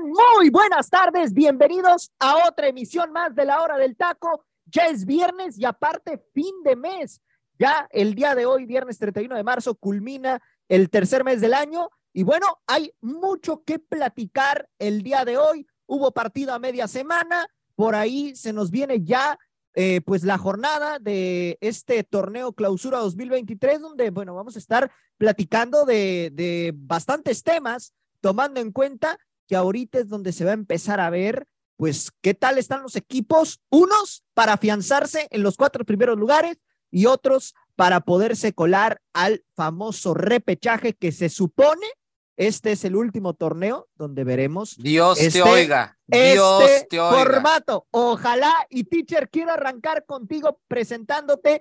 Muy buenas tardes. Bienvenidos a otra emisión más de la hora del taco. Ya es viernes y aparte fin de mes. Ya el día de hoy, viernes 31 de marzo, culmina el tercer mes del año. Y bueno, hay mucho que platicar el día de hoy. Hubo partido a media semana. Por ahí se nos viene ya eh, pues la jornada de este torneo clausura 2023, donde, bueno, vamos a estar platicando de, de bastantes temas tomando en cuenta que ahorita es donde se va a empezar a ver, pues, qué tal están los equipos, unos para afianzarse en los cuatro primeros lugares y otros para poderse colar al famoso repechaje que se supone este es el último torneo donde veremos. Dios te este, oiga. Dios este te oiga. Formato. Ojalá y teacher quiero arrancar contigo presentándote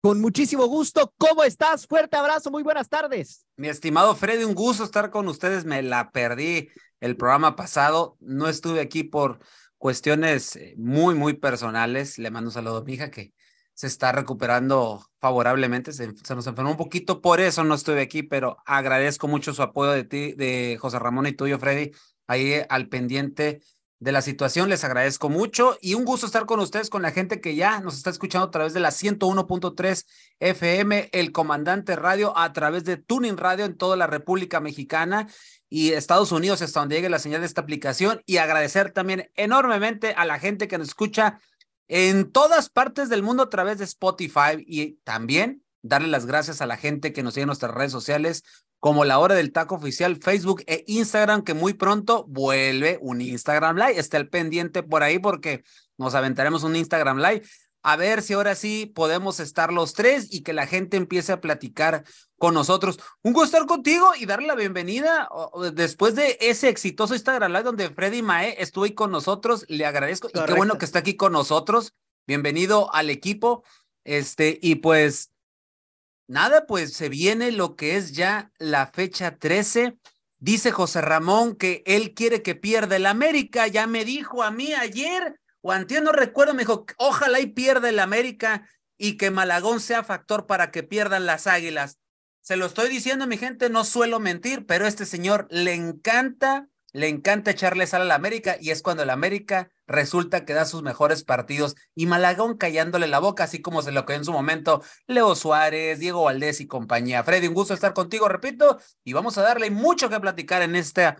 con muchísimo gusto. ¿Cómo estás? Fuerte abrazo, muy buenas tardes. Mi estimado Freddy, un gusto estar con ustedes. Me la perdí el programa pasado. No estuve aquí por cuestiones eh, muy, muy personales. Le mando un saludo a mi hija que se está recuperando favorablemente. Se, nos enfermó un poquito, por eso no estuve aquí, pero agradezco mucho su apoyo de ti, de José Ramón y tuyo, Freddy, ahí al pendiente de la situación. Les agradezco mucho y un gusto estar con ustedes, con la gente que ya nos está escuchando a través de la 101.3 FM, el Comandante Radio, a través de Tuning Radio en toda la República Mexicana y Estados Unidos, hasta donde llegue la señal de esta aplicación. Y agradecer también enormemente a la gente que nos escucha en todas partes del mundo a través de Spotify y también darle las gracias a la gente que nos sigue en nuestras redes sociales como la hora del taco oficial, Facebook e Instagram, que muy pronto vuelve un Instagram Live. Esté al pendiente por ahí porque nos aventaremos un Instagram Live. A ver si ahora sí podemos estar los tres y que la gente empiece a platicar con nosotros. Un gusto estar contigo y darle la bienvenida después de ese exitoso Instagram Live donde Freddy Mae estuvo ahí con nosotros. Le agradezco y qué bueno que está aquí con nosotros. Bienvenido al equipo. Este, y pues Nada, pues se viene lo que es ya la fecha 13. Dice José Ramón que él quiere que pierda el América. Ya me dijo a mí ayer, o antes no recuerdo, me dijo, ojalá y pierda el América y que Malagón sea factor para que pierdan las águilas. Se lo estoy diciendo, mi gente, no suelo mentir, pero a este señor le encanta le encanta echarle sal a la América y es cuando el América resulta que da sus mejores partidos y Malagón callándole la boca, así como se lo quedó en su momento Leo Suárez, Diego Valdés y compañía. Freddy, un gusto estar contigo, repito, y vamos a darle mucho que platicar en esta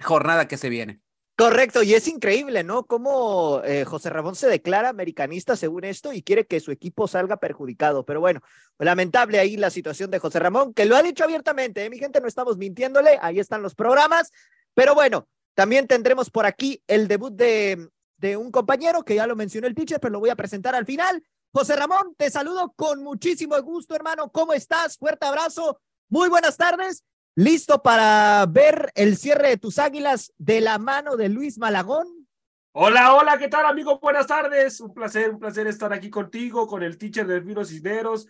jornada que se viene. Correcto, y es increíble, ¿no? Cómo eh, José Ramón se declara americanista según esto y quiere que su equipo salga perjudicado. Pero bueno, lamentable ahí la situación de José Ramón, que lo ha dicho abiertamente, ¿eh? mi gente, no estamos mintiéndole, ahí están los programas. Pero bueno, también tendremos por aquí el debut de, de un compañero que ya lo mencionó el teacher, pero lo voy a presentar al final. José Ramón, te saludo con muchísimo gusto, hermano. ¿Cómo estás? Fuerte abrazo. Muy buenas tardes. ¿Listo para ver el cierre de tus águilas de la mano de Luis Malagón? Hola, hola, ¿qué tal, amigo? Buenas tardes. Un placer, un placer estar aquí contigo, con el teacher de Vino Cisneros,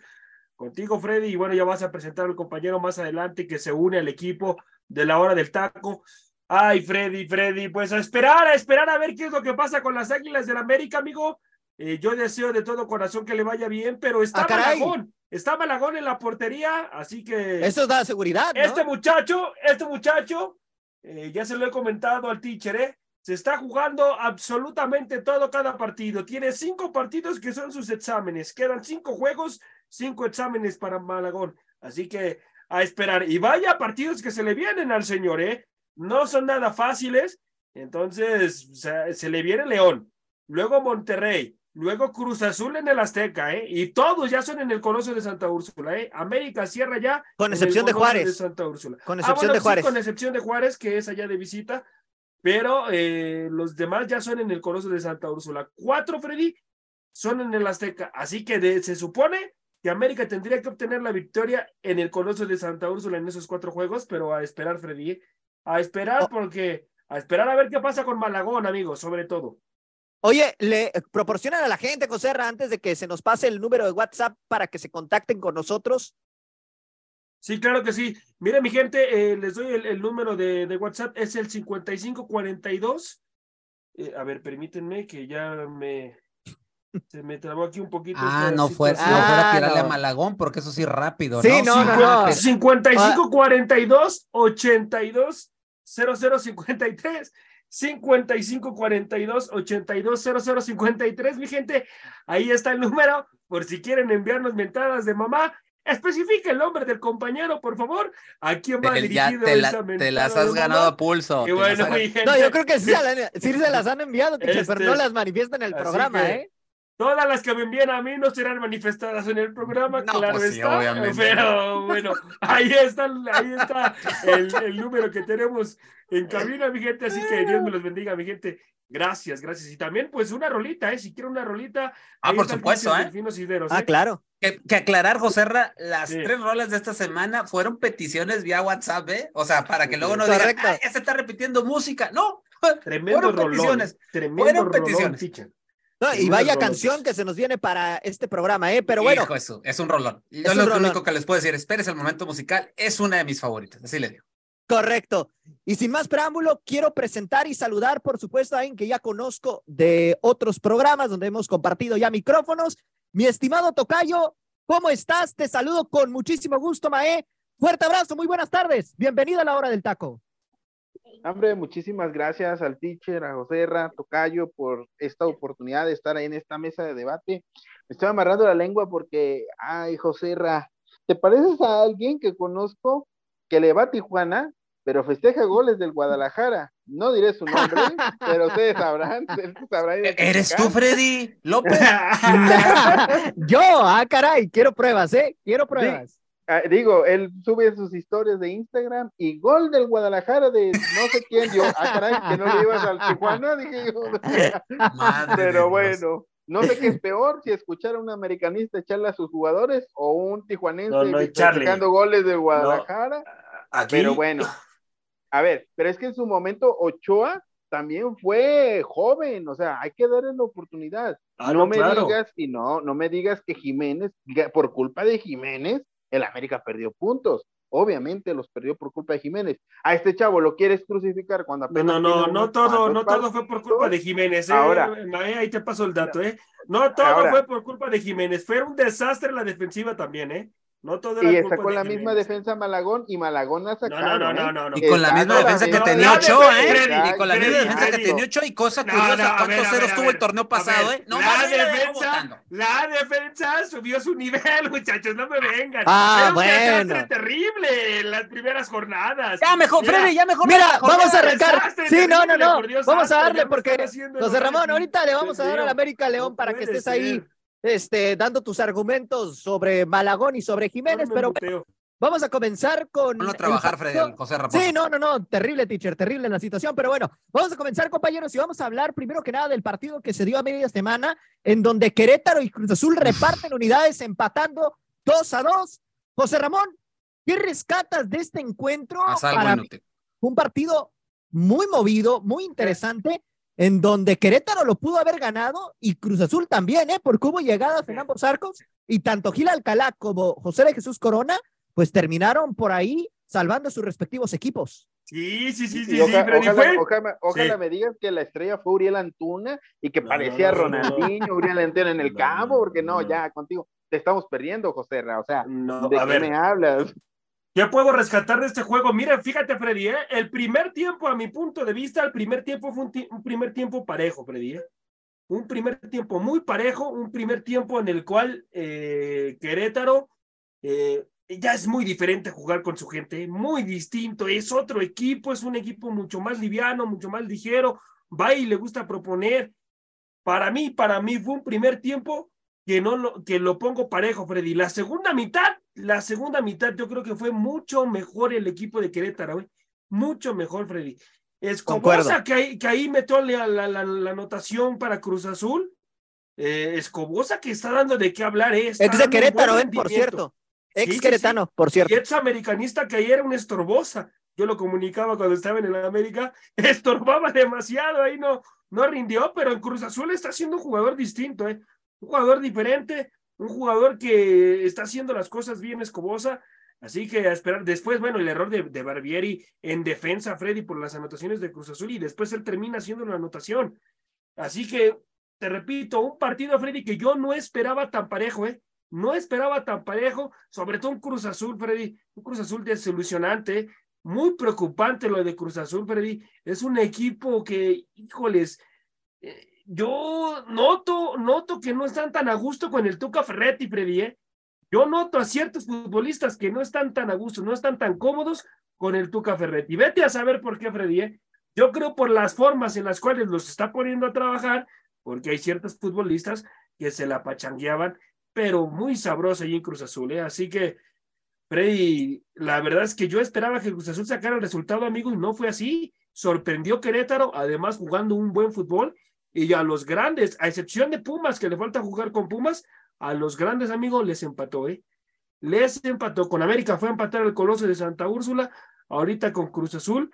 contigo, Freddy. Y bueno, ya vas a presentar al compañero más adelante que se une al equipo de la hora del taco. Ay, Freddy, Freddy, pues a esperar, a esperar a ver qué es lo que pasa con las Águilas del América, amigo. Eh, yo deseo de todo corazón que le vaya bien, pero está ah, Malagón, está Malagón en la portería, así que... Eso da seguridad, ¿no? Este muchacho, este muchacho, eh, ya se lo he comentado al teacher, ¿eh? Se está jugando absolutamente todo cada partido. Tiene cinco partidos que son sus exámenes. Quedan cinco juegos, cinco exámenes para Malagón. Así que a esperar. Y vaya partidos que se le vienen al señor, ¿eh? no son nada fáciles. Entonces, se, le viene León, luego Monterrey, luego Cruz Azul en el Azteca, ¿eh? Y todos ya son en el Coloso de Santa Úrsula, ¿eh? América cierra ya. Con excepción de Juárez. De Santa Úrsula. Con ah, excepción de Juárez. con excepción de Juárez, que es allá de visita. Pero eh, los demás ya son en el Coloso de Santa Úrsula. Cuatro, Freddy, son en el Azteca. Así que se supone que América tendría que obtener la victoria en el Coloso de Santa Úrsula en esos cuatro juegos, pero a esperar, Freddy, ¿eh? a esperar Oh. porque, a esperar a ver qué pasa con Malagón, amigos, sobre todo. Oye, le proporcionan a la gente, José antes de que se nos pase el número de WhatsApp para que se contacten con nosotros. Sí, claro que sí. Mire, mi gente, eh, les doy el, el número de, de, WhatsApp, es el 5542. Eh, a ver, permítanme que ya me. Se me trabó aquí un poquito. Ah, no fue, no Ah, fuera a tirarle no. a Malagón, porque eso sí rápido, Sí, ¿no? no, no, no. 5542 82 0053 5542 82 0053 mi gente. Ahí está el número por si quieren enviarnos mentadas de mamá. Especifica el nombre del compañero por favor. A quién va Te, ya dirigido te, la- te las has ganado a pulso. y bueno mi gente, No, yo creo que sí, sí se las han enviado, pero Este, no las manifiestan en el programa, que- ¿eh? Todas las que me envían a mí no serán manifestadas en el programa, No, claro pues sí, está. obviamente. Pero bueno, ahí está, ahí está el, el número que tenemos en cabina, mi gente. Así que Dios me los bendiga, mi gente. Gracias, gracias. Y también, pues, una rolita, ¿eh? Si quieren una rolita. Ah, por supuesto, ¿eh? Ah, ¿eh? claro. Que, que aclarar, Joserra, las Sí. tres rolas de esta semana fueron peticiones vía WhatsApp, ¿eh? O sea, para que luego no digan, "Ah, ya se está repitiendo música. No, Tremendo fueron rolón. peticiones. Tremendo Fueron rolón, peticiones. teacher. No, y vaya canción que se nos viene para este programa, ¿eh? Pero bueno, Hijo, es un rolón. Yo Es lo rolón. único que les puedo decir, espérense el momento musical, es una de mis favoritas, así le digo. correcto. Y sin más preámbulo, quiero presentar y saludar, por supuesto, a alguien que ya conozco de otros programas donde hemos compartido ya micrófonos. Mi estimado Tocayo, ¿cómo estás? Te saludo con muchísimo gusto, Mae. Fuerte abrazo, muy buenas tardes. Bienvenido a la hora del taco. Hombre, muchísimas gracias al teacher, a Joserra, Tocayo, por esta oportunidad de estar ahí en esta mesa de debate. Me estoy amarrando la lengua porque, ay, Joserra, ¿te pareces a alguien que conozco que le va a Tijuana, pero festeja goles del Guadalajara? No diré su nombre, pero ustedes sabrán. ustedes sabrán ¿Eres tú. Freddy López? Yo, ah, caray, quiero pruebas, ¿eh? Quiero pruebas. Ah, digo, él sube sus historias de Instagram y gol del Guadalajara de no sé quién. Yo, ah, caray, que no le ibas al Tijuana, dije yo. Madre Pero bueno, no sé qué es peor, si escuchar a un americanista echarle a sus jugadores o un tijuanense No, no, festejando goles de Guadalajara. Aquí, Pero bueno, a ver, pero es que en su momento Ochoa también fue joven, o sea, hay que darle la oportunidad. Ah, no, no, me claro. digas, y no, no me digas que Jiménez, por culpa de Jiménez, el América perdió puntos. Obviamente los perdió por culpa de Jiménez. A este chavo lo quieres crucificar cuando apenas no, no, no todo, no todo fue por culpa de Jiménez, ¿eh? Ahora. Mae, ahí te paso el dato, ¿eh? No todo Ahora. fue por culpa de Jiménez, fue un desastre la defensiva también, ¿eh? No todo Y está con la misma defensa Malagón y Malagón ha No, sacado. no, no, ¿eh? no, no, no. Y con la misma defensa que la tenía Ochoa, Freddy, ¿eh? Y con la misma defensa que tenía Ochoa y cosa curiosa, ¿cuántos ceros tuvo el torneo pasado, eh? No la la defensa, la defensa subió su nivel, muchachos, no me vengan. Ah, bueno. terrible en las primeras jornadas. Ya mejor, Freddy, ya mejor. Mira, vamos a arrancar. Sí, no, no, no. Vamos a darle porque, José Ramón, ahorita le vamos a dar al América León para que estés ahí. Este, dando tus argumentos sobre Malagón y sobre Jiménez, No pero muteo. vamos a comenzar con. A el trabajar, Freddy, José Ramón. Sí, no, no, no, terrible, teacher, terrible la situación, pero bueno, vamos a comenzar, compañeros, y vamos a hablar primero que nada del partido que se dio a media semana, en donde Querétaro y Cruz Azul reparten unidades empatando 2 a 2. José Ramón, ¿qué rescatas de este encuentro? Haz algo Para inútil. un partido muy movido, muy interesante, en donde Querétaro lo pudo haber ganado y Cruz Azul también, ¿eh? Porque hubo llegadas en ambos arcos y tanto Gil Alcalá como José de Jesús Corona, pues terminaron por ahí salvando a sus respectivos equipos. Sí, sí, sí, sí, sí, Freddy, ojalá, fue. ojalá- ojalá Sí. me digas que la estrella fue Uriel Antuna y que No, parecía no, no, no, no. Ronaldinho, Uriel Antuna en el No, campo, porque no, no. ya contigo te estamos perdiendo, José Ra, o sea, No, ¿de a qué ver, me hablas? ¿Qué puedo rescatar de este juego? Mira, fíjate, Freddy, ¿eh? el primer tiempo, a mi punto de vista, el primer tiempo fue un, primer tiempo parejo, Freddy. ¿eh? Un primer tiempo muy parejo, un primer tiempo en el cual eh, Querétaro eh, ya es muy diferente jugar con su gente, muy distinto, es otro equipo, es un equipo mucho más liviano, mucho más ligero, va y le gusta proponer. Para mí, para mí fue un primer tiempo que no lo, que lo pongo parejo, Freddy. La segunda mitad, la segunda mitad, yo creo que fue mucho mejor el equipo de Querétaro, ¿eh? mucho mejor, Freddy. Escobosa, que ahí, que ahí metió la, la, la, la anotación para Cruz Azul. Eh, Escobosa que está dando de qué hablar, eh, Ex de Querétaro, eh, por cierto. Ex Queretano, por cierto. Y ex americanista que ayer era un estorbosa. Yo lo comunicaba cuando estaba en el América, estorbaba demasiado, ahí no, no rindió, pero en Cruz Azul está siendo un jugador distinto, ¿eh? Un jugador diferente, un jugador que está haciendo las cosas bien Escobosa. Así que a esperar. Después, bueno, el error de, de, Barbieri en defensa, Freddy, por las anotaciones de Cruz Azul, y después él termina haciendo una anotación. Así que, te repito, un partido, Freddy, que yo no esperaba tan parejo, ¿eh? No esperaba tan parejo, sobre todo un Cruz Azul, Freddy, un Cruz Azul desilusionante, muy preocupante lo de Cruz Azul, Freddy. Es un equipo que, híjoles, eh, yo noto, noto que no están tan a gusto con el Tuca Ferretti, Freddy, ¿eh? Yo noto a ciertos futbolistas que no están tan a gusto, no están tan cómodos con el Tuca Ferretti. Vete a saber por qué, Freddy. ¿eh? Yo creo por las formas en las cuales los está poniendo a trabajar, porque hay ciertos futbolistas que se la pachangueaban, pero muy sabroso ahí en Cruz Azul. ¿eh? Así que, Freddy, la verdad es que yo esperaba que Cruz Azul sacara el resultado, amigo, y no fue así. Sorprendió Querétaro, además jugando un buen fútbol, y a los grandes, a excepción de Pumas, que le falta jugar con Pumas, a los grandes amigos les empató, ¿eh? Les empató. Con América fue a empatar el Coloso de Santa Úrsula, ahorita con Cruz Azul,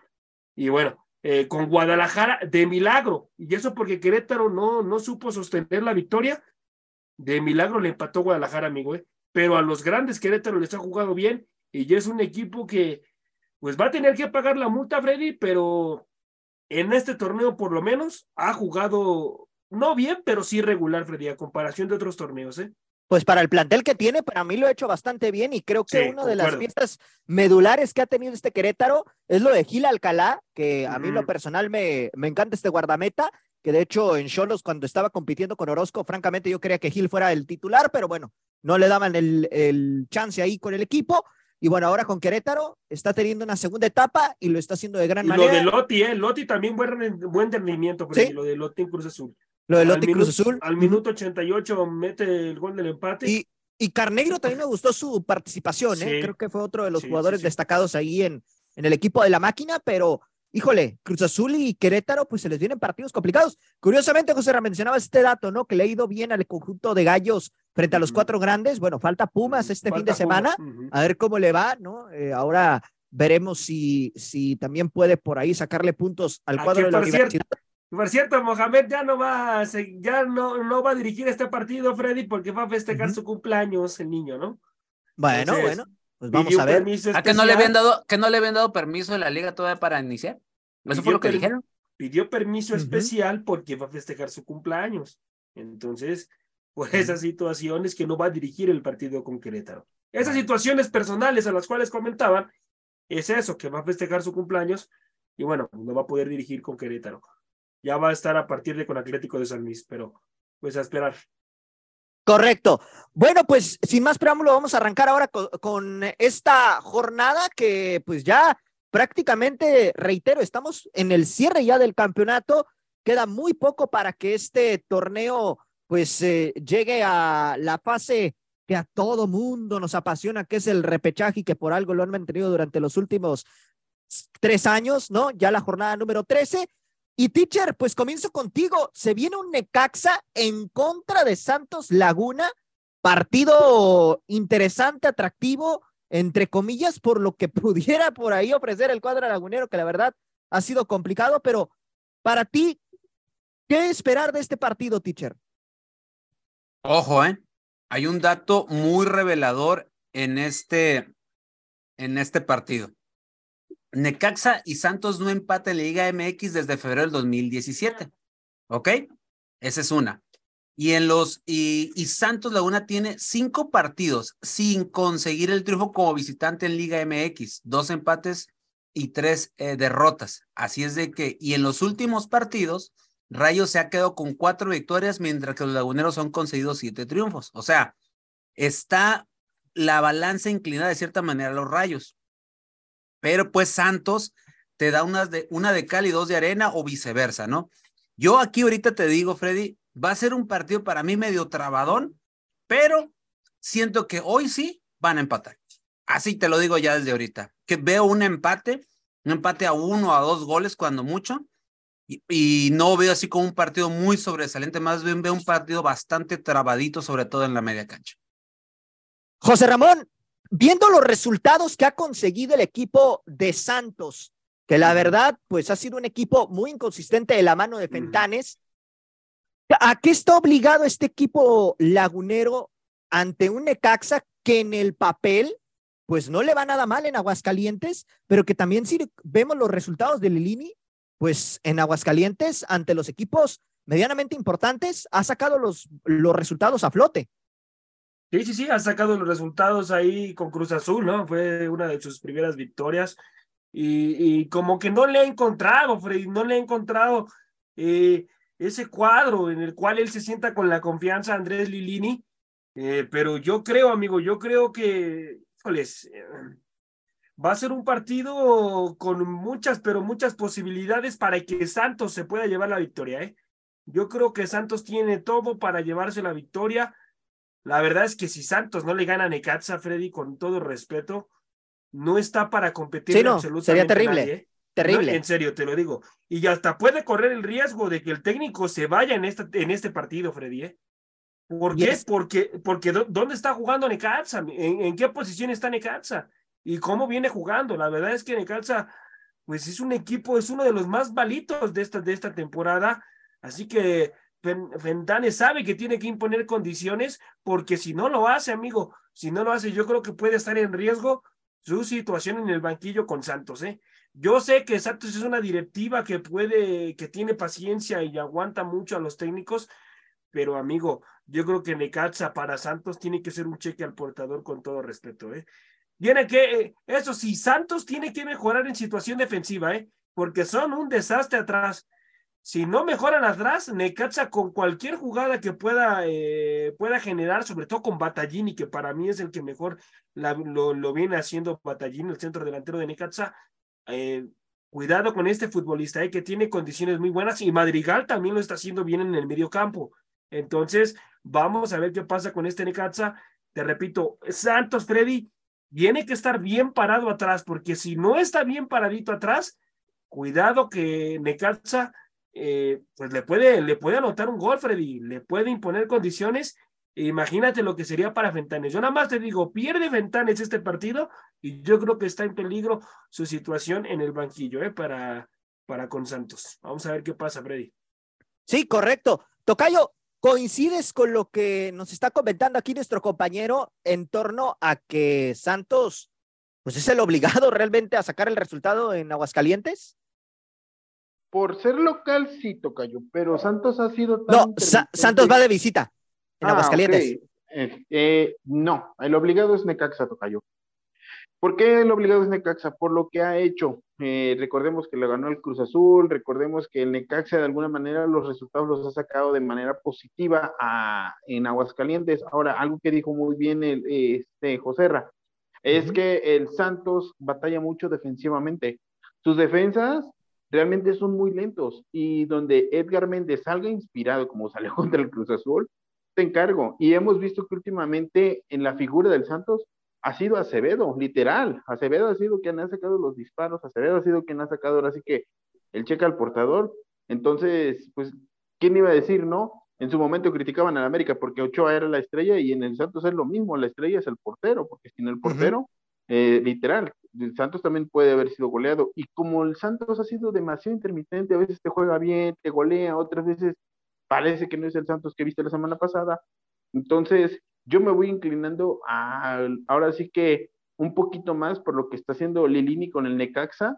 y bueno, eh, con Guadalajara de milagro. Y eso porque Querétaro no, no supo sostener la victoria. De milagro le empató Guadalajara, amigo, ¿eh? Pero a los grandes Querétaro les ha jugado bien y ya es un equipo que pues va a tener que pagar la multa, Freddy, pero en este torneo por lo menos ha jugado no bien, pero sí regular, Freddy, a comparación de otros torneos, ¿eh? Pues para el plantel que tiene, para mí lo ha hecho bastante bien y creo que sí, una de las piezas medulares que ha tenido este Querétaro es lo de Gil Alcalá, que a mí lo personal me, me encanta este guardameta, que de hecho en Cholos cuando estaba compitiendo con Orozco, francamente yo quería que Gil fuera el titular, pero bueno, no le daban el, el chance ahí con el equipo. Y bueno, ahora con Querétaro está teniendo una segunda etapa y lo está haciendo de gran y manera. Lo de Loti, ¿eh? Loti también buen, buen rendimiento, Freddy, ¿Sí? lo de Loti en Cruz Azul. Lo de Lotte Cruz Azul. Al minuto 88 mete el gol del empate. Y, y Carneiro también me gustó su participación, ¿eh? Sí. Creo que fue otro de los sí, jugadores destacados ahí en, en el equipo de la máquina, pero híjole, Cruz Azul y Querétaro, pues se les vienen partidos complicados. Curiosamente, José mencionaba este dato, ¿no? Que le ha ido bien al conjunto de gallos frente a los cuatro grandes. Bueno, falta Pumas este falta fin de semana, -huh. a ver cómo le va, ¿no? Eh, ahora veremos si, si también puede por ahí sacarle puntos al cuadro de la universidad. Cierto. Por cierto, Mohamed ya no va a, ya no, no va a dirigir este partido, Freddy, porque va a festejar uh -huh. su cumpleaños el niño, ¿no? Bueno, Entonces, bueno, pues vamos a ver. ¿A que no le habían dado, que no le habían dado permiso en la liga todavía para iniciar? ¿Eso fue lo que dijeron? Pidió permiso uh -huh. especial porque va a festejar su cumpleaños. Entonces, esas situaciones que no va a dirigir el partido con Querétaro. Esas situaciones personales a las cuales comentaban, es eso, que va a festejar su cumpleaños y bueno, no va a poder dirigir con Querétaro ya va a estar a partir de con Atlético de San Luis, pero pues a esperar. Correcto. Bueno, pues sin más preámbulo, vamos a arrancar ahora con, con, esta jornada que pues ya prácticamente, reitero, estamos en el cierre ya del campeonato. Queda muy poco para que este torneo pues eh, llegue a la fase que a todo mundo nos apasiona, que es el repechaje y que por algo lo han mantenido durante los últimos tres años, ¿no? Ya la jornada número 13 y teacher, pues comienzo contigo. Se viene un Necaxa en contra de Santos Laguna, partido interesante, atractivo, entre comillas, por lo que pudiera por ahí ofrecer el cuadro lagunero, que la verdad ha sido complicado, pero para ti, ¿qué esperar de este partido, teacher? Ojo, ¿eh? Hay un dato muy revelador en este, en este partido. Necaxa y Santos no empatan en la Liga MX desde febrero del 2017. ¿Ok? Esa es una. Y en los y, y, Santos Laguna tiene cinco partidos sin conseguir el triunfo como visitante en Liga MX, dos empates y tres eh, derrotas. Así es de que, y en los últimos partidos, Rayos se ha quedado con cuatro victorias, mientras que los laguneros han conseguido siete triunfos. O sea, está la balanza inclinada de cierta manera a los Rayos pero pues Santos te da unas de, una de cal y dos de arena o viceversa, ¿no? Yo aquí ahorita te digo, Freddy, va a ser un partido para mí medio trabadón, pero siento que hoy sí van a empatar. Así te lo digo ya desde ahorita, que veo un empate, un empate a uno, a dos goles cuando mucho, y, no veo así como un partido muy sobresaliente, más bien veo un partido bastante trabadito, sobre todo en la media cancha. José Ramón, viendo los resultados que ha conseguido el equipo de Santos, que la verdad, pues ha sido un equipo muy inconsistente de la mano de Fentanes, ¿a qué está obligado este equipo lagunero ante un Necaxa que en el papel, pues no le va nada mal en Aguascalientes, pero que también si vemos los resultados de Lilini, pues en Aguascalientes, ante los equipos medianamente importantes, ha sacado los, los resultados a flote. Sí, sí, sí, ha sacado los resultados ahí con Cruz Azul, ¿no? Fue una de sus primeras victorias. Y, como que no le ha encontrado, Freddy, no le ha encontrado eh, ese cuadro en el cual él se sienta con la confianza Andrés Lilini. Eh, pero yo creo, amigo, yo creo que, híjoles, eh, va a ser un partido con muchas, pero muchas posibilidades para que Santos se pueda llevar la victoria. ¿eh? Yo creo que Santos tiene todo para llevarse la victoria. La verdad es que si Santos no le gana a Necaxa, Freddy, con todo respeto, no está para competir sí, no, Sería terrible. ¿eh? Terrible. en serio, te lo digo. Y hasta puede correr el riesgo de que el técnico se vaya en, esta, en este partido, Freddy. ¿eh? ¿Por qué? Porque, porque ¿dónde está jugando Necaxa? ¿En, ¿En, qué posición está Necaxa? Y cómo viene jugando. La verdad es que Necaxa, pues es un equipo, es uno de los más balitos de esta, de esta temporada. Así que Fentane sabe que tiene que imponer condiciones, porque si no lo hace, amigo, si no lo hace, yo creo que puede estar en riesgo su situación en el banquillo con Santos, ¿eh? Yo sé que Santos es una directiva que puede, que tiene paciencia y aguanta mucho a los técnicos, pero amigo, yo creo que Necaxa para Santos tiene que ser un cheque al portador con todo respeto, ¿eh? Tiene que, eh, eso sí, Santos tiene que mejorar en situación defensiva, ¿eh? Porque son un desastre atrás. Si no mejoran atrás, Necaxa con cualquier jugada que pueda, eh, pueda generar, sobre todo con Batallini, que para mí es el que mejor lo, lo, viene haciendo Batallini, el centro delantero de Necaxa. Eh, cuidado con este futbolista, eh, que tiene condiciones muy buenas y Madrigal también lo está haciendo bien en el medio campo. Entonces, vamos a ver qué pasa con este Necaxa. Te repito, Santos, Freddy, tiene que estar bien parado atrás, porque si no está bien paradito atrás, cuidado que Necaxa eh, pues le puede, le puede anotar un gol, Freddy, le puede imponer condiciones. Imagínate lo que sería para Fentanes. Yo nada más te digo, pierde Fentanes este partido y yo creo que está en peligro su situación en el banquillo eh, para, para con Santos. Vamos a ver qué pasa, Freddy. Sí, correcto. Tocayo, ¿Coincides con lo que nos está comentando aquí nuestro compañero en torno a que Santos, pues es el obligado realmente a sacar el resultado en Aguascalientes? Por ser local, sí, Tocayo, pero Santos ha sido No, Santos va de visita en ah, Aguascalientes. Eh, eh, no, el obligado es Necaxa, Tocayo. ¿Por qué el obligado es Necaxa? Por lo que ha hecho. Eh, recordemos que le ganó el Cruz Azul, recordemos que el Necaxa de alguna manera los resultados los ha sacado de manera positiva a, en Aguascalientes. Ahora, algo que dijo muy bien el, este, Joserra, es que el Santos batalla mucho defensivamente. Sus defensas realmente son muy lentos y donde Edgar Méndez salga inspirado como salió contra el Cruz Azul, te encargo. Y hemos visto que últimamente en la figura del Santos ha sido Acevedo, literal. Acevedo ha sido quien ha sacado los disparos, Acevedo ha sido quien ha sacado ahora sí que el cheque al portador. Entonces, pues, ¿quién iba a decir, no? En su momento criticaban a América porque Ochoa era la estrella y en el Santos es lo mismo, la estrella es el portero, porque sin el portero, eh, literal, el Santos también puede haber sido goleado. Y como el Santos ha sido demasiado intermitente, a veces te juega bien, te golea, otras veces parece que no es el Santos que viste la semana pasada. Entonces, yo me voy inclinando a, ahora sí que un poquito más por lo que está haciendo Lilini con el Necaxa,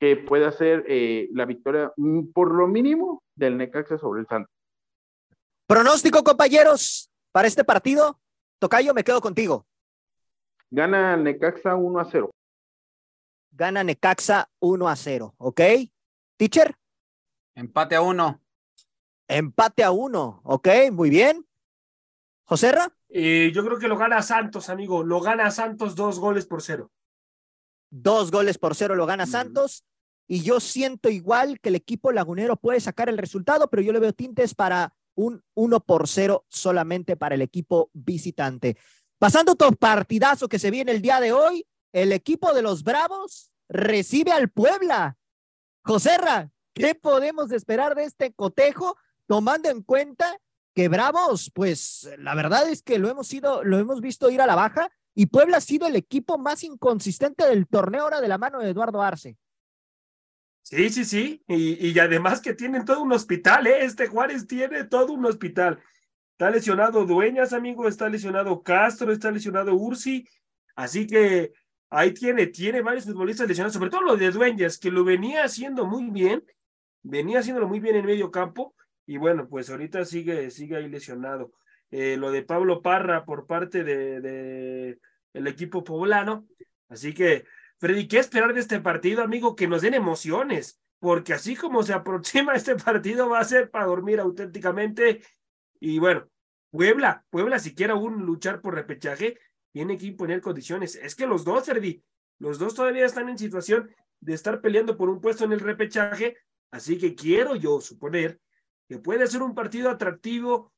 que puede hacer eh, la victoria mm, por lo mínimo del Necaxa sobre el Santos. Pronóstico, compañeros, para este partido. Tocayo, me quedo contigo. Gana Necaxa 1 a 0. Gana Necaxa 1 a 0, ¿ok? Teacher. Empate a 1. Empate a 1, ok, muy bien. Joserra. Eh, yo creo que lo gana Santos, amigo. Lo gana Santos dos goles por cero. Dos goles por cero lo gana Santos. Y yo siento igual que el equipo lagunero puede sacar el resultado, pero yo le veo tintes para un uno por cero solamente para el equipo visitante. Pasando todo partidazo que se viene el día de hoy, el equipo de los Bravos recibe al Puebla. Joserra, ¿Qué podemos esperar de este cotejo, tomando en cuenta que Bravos, pues la verdad es que lo hemos sido, lo hemos visto ir a la baja y Puebla ha sido el equipo más inconsistente del torneo ahora de la mano de Eduardo Arce. Sí, sí, sí, y, y además que tienen todo un hospital, ¿eh? Este Juárez tiene todo un hospital. Está lesionado Dueñas, amigo, está lesionado Castro, está lesionado Ursi, así que ahí tiene, tiene varios futbolistas lesionados, sobre todo lo de Dueñas, que lo venía haciendo muy bien, venía haciéndolo muy bien en medio campo, y bueno, pues ahorita sigue, sigue ahí lesionado. Eh, lo de Pablo Parra por parte de, el equipo poblano, así que, Freddy, ¿qué esperar de este partido, amigo? Que nos den emociones, porque así como se aproxima este partido va a ser para dormir auténticamente y bueno, Puebla, Puebla, si quiere aún luchar por repechaje, tiene que imponer condiciones. Es que los dos, Serdi, los dos todavía están en situación de estar peleando por un puesto en el repechaje, así que quiero yo suponer que puede ser un partido atractivo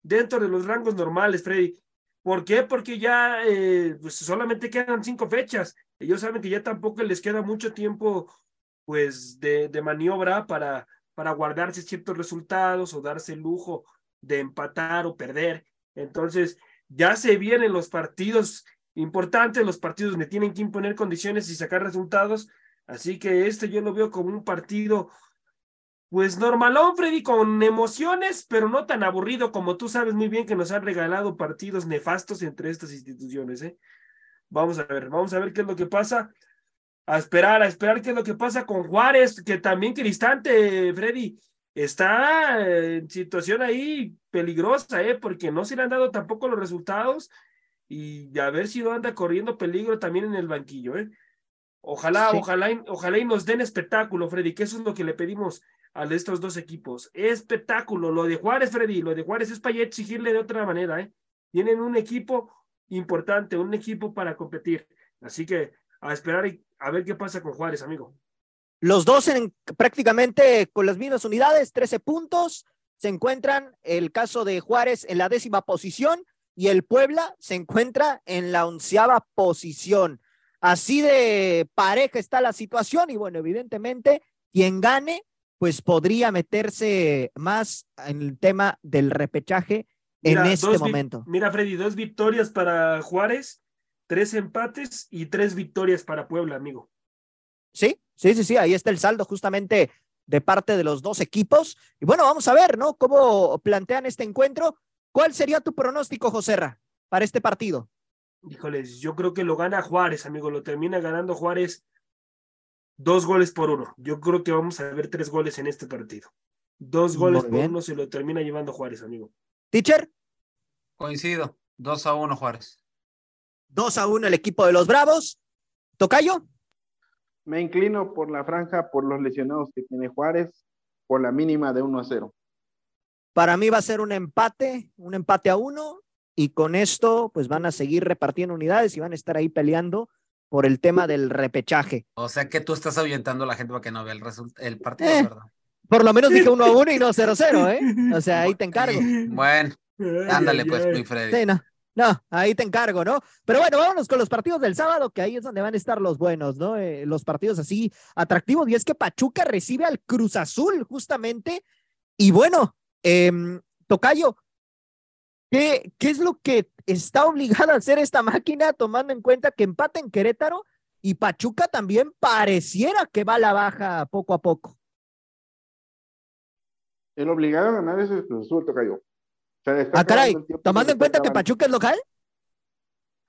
dentro de los rangos normales, Freddy. ¿Por qué? Porque ya eh, pues solamente quedan cinco fechas. Ellos saben que ya tampoco les queda mucho tiempo pues de, maniobra para, para guardarse ciertos resultados o darse el lujo de empatar o perder. Entonces, ya se vienen los partidos importantes, los partidos donde tienen que imponer condiciones y sacar resultados. Así que este yo lo veo como un partido, pues normalón, Freddy, con emociones, pero no tan aburrido como tú sabes muy bien que nos han regalado partidos nefastos entre estas instituciones. ¿eh? Vamos a ver, vamos a ver qué es lo que pasa. A esperar, a esperar qué es lo que pasa con Juárez, que también Cristante, Freddy, está en situación ahí peligrosa, ¿eh? porque no se le han dado tampoco los resultados y a ver si no anda corriendo peligro también en el banquillo. ¿eh? Ojalá, ojalá, ojalá y nos den espectáculo, Freddy, que eso es lo que le pedimos a estos dos equipos. Espectáculo, lo de Juárez, Freddy, lo de Juárez es para exigirle de otra manera. ¿eh? Tienen un equipo importante, un equipo para competir. Así que a esperar y a ver qué pasa con Juárez, amigo. Los dos en, prácticamente con las mismas unidades, 13 puntos. Se encuentran el caso de Juárez en la décima posición y el Puebla se encuentra en la onceava posición. Así de pareja está la situación y bueno, evidentemente quien gane pues podría meterse más en el tema del repechaje en este momento. Mira, Freddy, dos victorias para Juárez, tres empates y tres victorias para Puebla, amigo. Sí, sí, sí, sí, ahí está el saldo justamente de parte de los dos equipos. Y bueno, vamos a ver, ¿no? ¿Cómo plantean este encuentro? ¿Cuál sería tu pronóstico, Joserra, para este partido? Híjoles, yo creo que lo gana Juárez, amigo, lo termina ganando Juárez dos goles por uno. Yo creo que vamos a ver tres goles en este partido. Dos goles por uno se lo termina llevando Juárez, amigo. ¿Teacher? Coincido, dos a uno Juárez. Dos a uno el equipo de los Bravos. ¿Tocayo? Me inclino por la franja, por los lesionados que tiene Juárez, por la mínima de 1 a 0. Para mí va a ser un empate, un empate a uno, y con esto pues van a seguir repartiendo unidades y van a estar ahí peleando por el tema del repechaje. O sea que tú estás ahuyentando a la gente para que no vea el, el partido, eh, ¿verdad? Por lo menos dije 1 a 1 y no 0 a 0, ¿eh? O sea, ahí te encargo. Bueno, ándale pues, mi Freddy. Sí, no. No, ahí te encargo, ¿no? Pero bueno, vámonos con los partidos del sábado, que ahí es donde van a estar los buenos, ¿no? Eh, los partidos así atractivos. Y es que Pachuca recibe al Cruz Azul, justamente. Y bueno, eh, Tocayo, ¿qué, ¿qué es lo que está obligada a hacer esta máquina, tomando en cuenta que empata en Querétaro y Pachuca también pareciera que va a la baja poco a poco? El obligado a ganar es el Cruz Azul, Tocayo ah, caray, tomando en cuenta que Pachuca es local.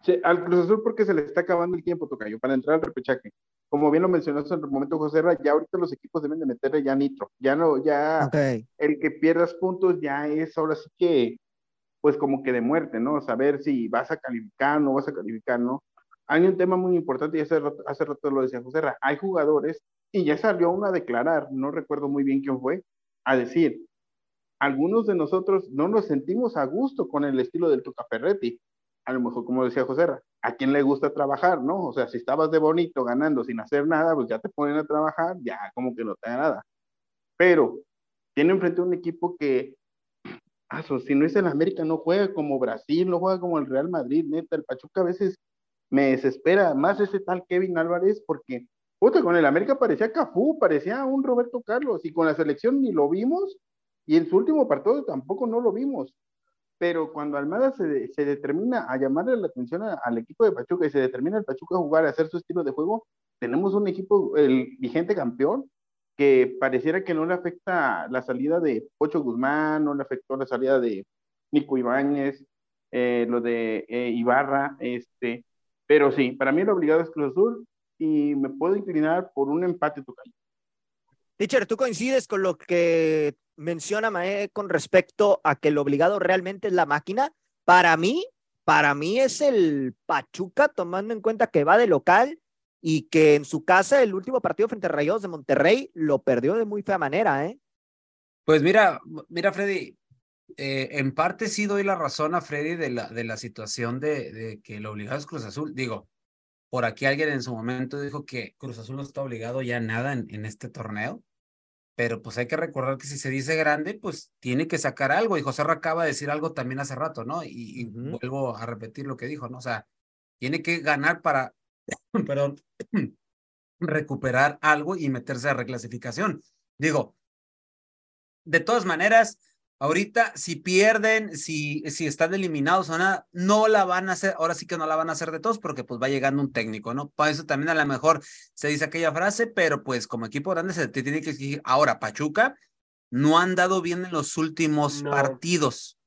Sí, al Cruz Azul porque se le está acabando el tiempo, Tocayo, para entrar al repechaje. Como bien lo mencionaste en el momento, José Ra, ya ahorita los equipos deben de meterle ya nitro. Ya no, ya el que pierdas puntos ya es ahora sí que, pues como que de muerte, ¿no? Saber si vas a calificar, no vas a calificar, ¿no? Hay un tema muy importante y hace rato, hace rato lo decía José Ra, hay jugadores y ya salió uno a declarar, no recuerdo muy bien quién fue, a decir, algunos de nosotros no nos sentimos a gusto con el estilo del Tuca Ferretti. A lo mejor, como decía José, ¿a quién le gusta trabajar, no? O sea, si estabas de bonito ganando sin hacer nada, pues ya te ponen a trabajar, ya como que no te da nada. Pero tiene enfrente un equipo que, ah, si no es el América, no juega como Brasil, no juega como el Real Madrid, neta. El Pachuca a veces me desespera más ese tal Kevin Álvarez porque Puta, con el América parecía Cafú, parecía un Roberto Carlos, y con la selección ni lo vimos, y en su último partido tampoco no lo vimos. Pero cuando Almada se, se determina a llamarle la atención al equipo de Pachuca y se determina el Pachuca a jugar, a hacer su estilo de juego, tenemos un equipo, el vigente campeón, que pareciera que no le afecta la salida de Pocho Guzmán, no le afectó la salida de Nico Ibáñez, eh, lo de eh, Ibarra, este, pero sí, para mí lo obligado es Cruz Azul y me puedo inclinar por un empate total. Teacher, ¿tú coincides con lo que menciona Mae con respecto a que el obligado realmente es la máquina? Para mí, para mí es el Pachuca, tomando en cuenta que va de local y que en su casa el último partido frente a Rayos de Monterrey lo perdió de muy fea manera, ¿eh? Pues mira, mira, Freddy, eh, en parte sí doy la razón a Freddy de la, de la situación de, de que lo obligado es Cruz Azul. Digo, por aquí alguien en su momento dijo que Cruz Azul no está obligado ya a nada en, en este torneo, pero pues hay que recordar que si se dice grande, pues tiene que sacar algo. Y José acaba de decir algo también hace rato, ¿no? Y, y vuelvo a repetir lo que dijo, ¿no? O sea, tiene que ganar para, perdón, recuperar algo y meterse a reclasificación. Digo, de todas maneras, ahorita si pierden, si, si están eliminados o nada, no la van a hacer, ahora sí que no la van a hacer de todos porque pues va llegando un técnico, ¿no? Por eso también a lo mejor se dice aquella frase, pero pues como equipo grande se te tiene que exigir. Ahora, Pachuca no han dado bien en los últimos partidos.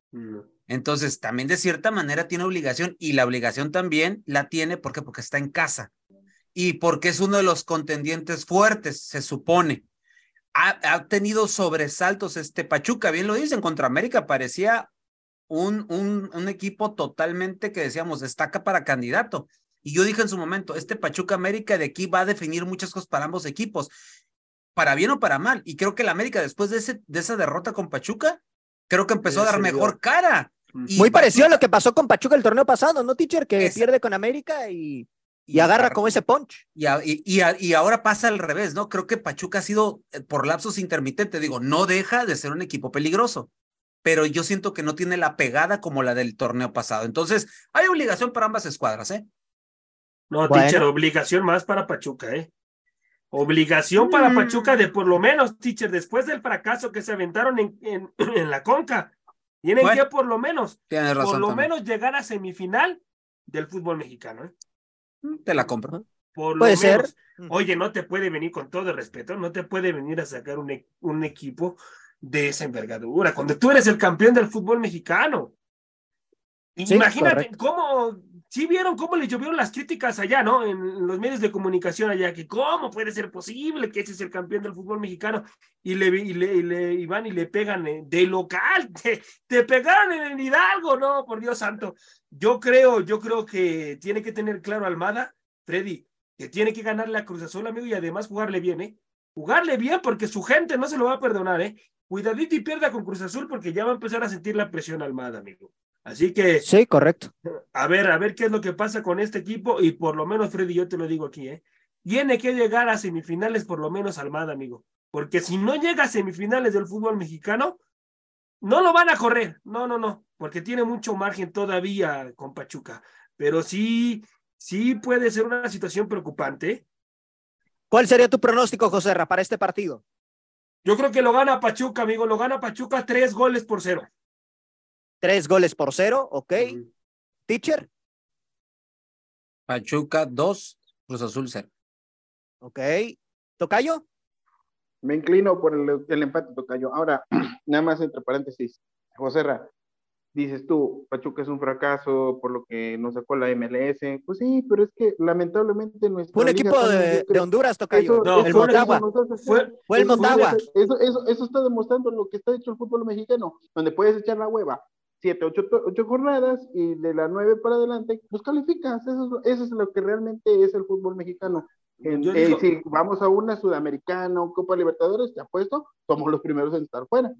Entonces, también de cierta manera tiene obligación y la obligación también la tiene porque porque está en casa y porque es uno de los contendientes fuertes, se supone. Ha, tenido sobresaltos este Pachuca, bien lo dicen, contra América parecía un, un, un equipo totalmente que decíamos destaca para candidato. Y yo dije en su momento, este Pachuca América de aquí va a definir muchas cosas para ambos equipos, para bien o para mal. Y creo que la América después de, ese, de esa derrota con Pachuca, creo que empezó a dar mejor cara. Muy parecido a lo que pasó con Pachuca el torneo pasado, ¿no, teacher? Que pierde con América y, y, agarra como ese punch. Y, y, y, ahora pasa al revés, ¿no? Creo que Pachuca ha sido, eh, por lapsos intermitentes, digo, no deja de ser un equipo peligroso, pero yo siento que no tiene la pegada como la del torneo pasado. Entonces, hay obligación para ambas escuadras, ¿eh? No, teacher, obligación más para Pachuca, ¿eh? Obligación para mm. Pachuca de por lo menos, teacher, después del fracaso que se aventaron en, en, en la conca, tienen que por lo menos, por lo menos llegar a semifinal del fútbol mexicano. ¿eh? Mm, te la compro. Por lo puede ser. Oye, no te puede venir con todo el respeto, no te puede venir a sacar un, e, un equipo de esa envergadura. Cuando tú eres el campeón del fútbol mexicano. Imagínate cómo sí vieron cómo le llovieron las críticas allá, ¿no? En los medios de comunicación allá, que cómo puede ser posible que ese es el campeón del fútbol mexicano y le, y le, y le y van y le pegan eh, de local, te, te pegaron en el Hidalgo, no, por Dios santo. Yo creo, yo creo que tiene que tener claro Almada, Freddy, que tiene que ganarle a Cruz Azul, amigo, y además jugarle bien, ¿eh? Jugarle bien porque su gente no se lo va a perdonar, ¿eh? Cuidadito y pierda con Cruz Azul porque ya va a empezar a sentir la presión Almada, amigo. Así que. Sí, correcto. A ver, a ver qué es lo que pasa con este equipo. Y por lo menos, Freddy, yo te lo digo aquí, ¿eh? Tiene que llegar a semifinales, por lo menos Almada, amigo. Porque si no llega a semifinales del fútbol mexicano, no lo van a correr. No, no, no. Porque tiene mucho margen todavía con Pachuca. Pero sí, sí puede ser una situación preocupante. ¿Cuál sería tu pronóstico, José para este partido? Yo creo que lo gana Pachuca, amigo. Lo gana Pachuca tres goles por cero. Tres goles por cero, ok. Teacher. Pachuca, dos, Cruz Azul, cero. Ok. ¿Tocayo? Me inclino por el, el empate, Tocayo. Ahora, nada más entre paréntesis. José Ra, dices tú, Pachuca es un fracaso por lo que nos sacó la MLS. Pues sí, pero es que lamentablemente nuestro. Fue un equipo de, de, Honduras, Tocayo. no, el Motagua. Fue, fue, el Motagua. Eso, eso, eso está demostrando lo que está hecho el fútbol mexicano, donde puedes echar la hueva siete, ocho, ocho jornadas y de las nueve para adelante, pues calificas. Eso, eso es lo que realmente es el fútbol mexicano. Eh, si vamos a una Sudamericana o Copa Libertadores, te apuesto, somos los primeros en estar fuera.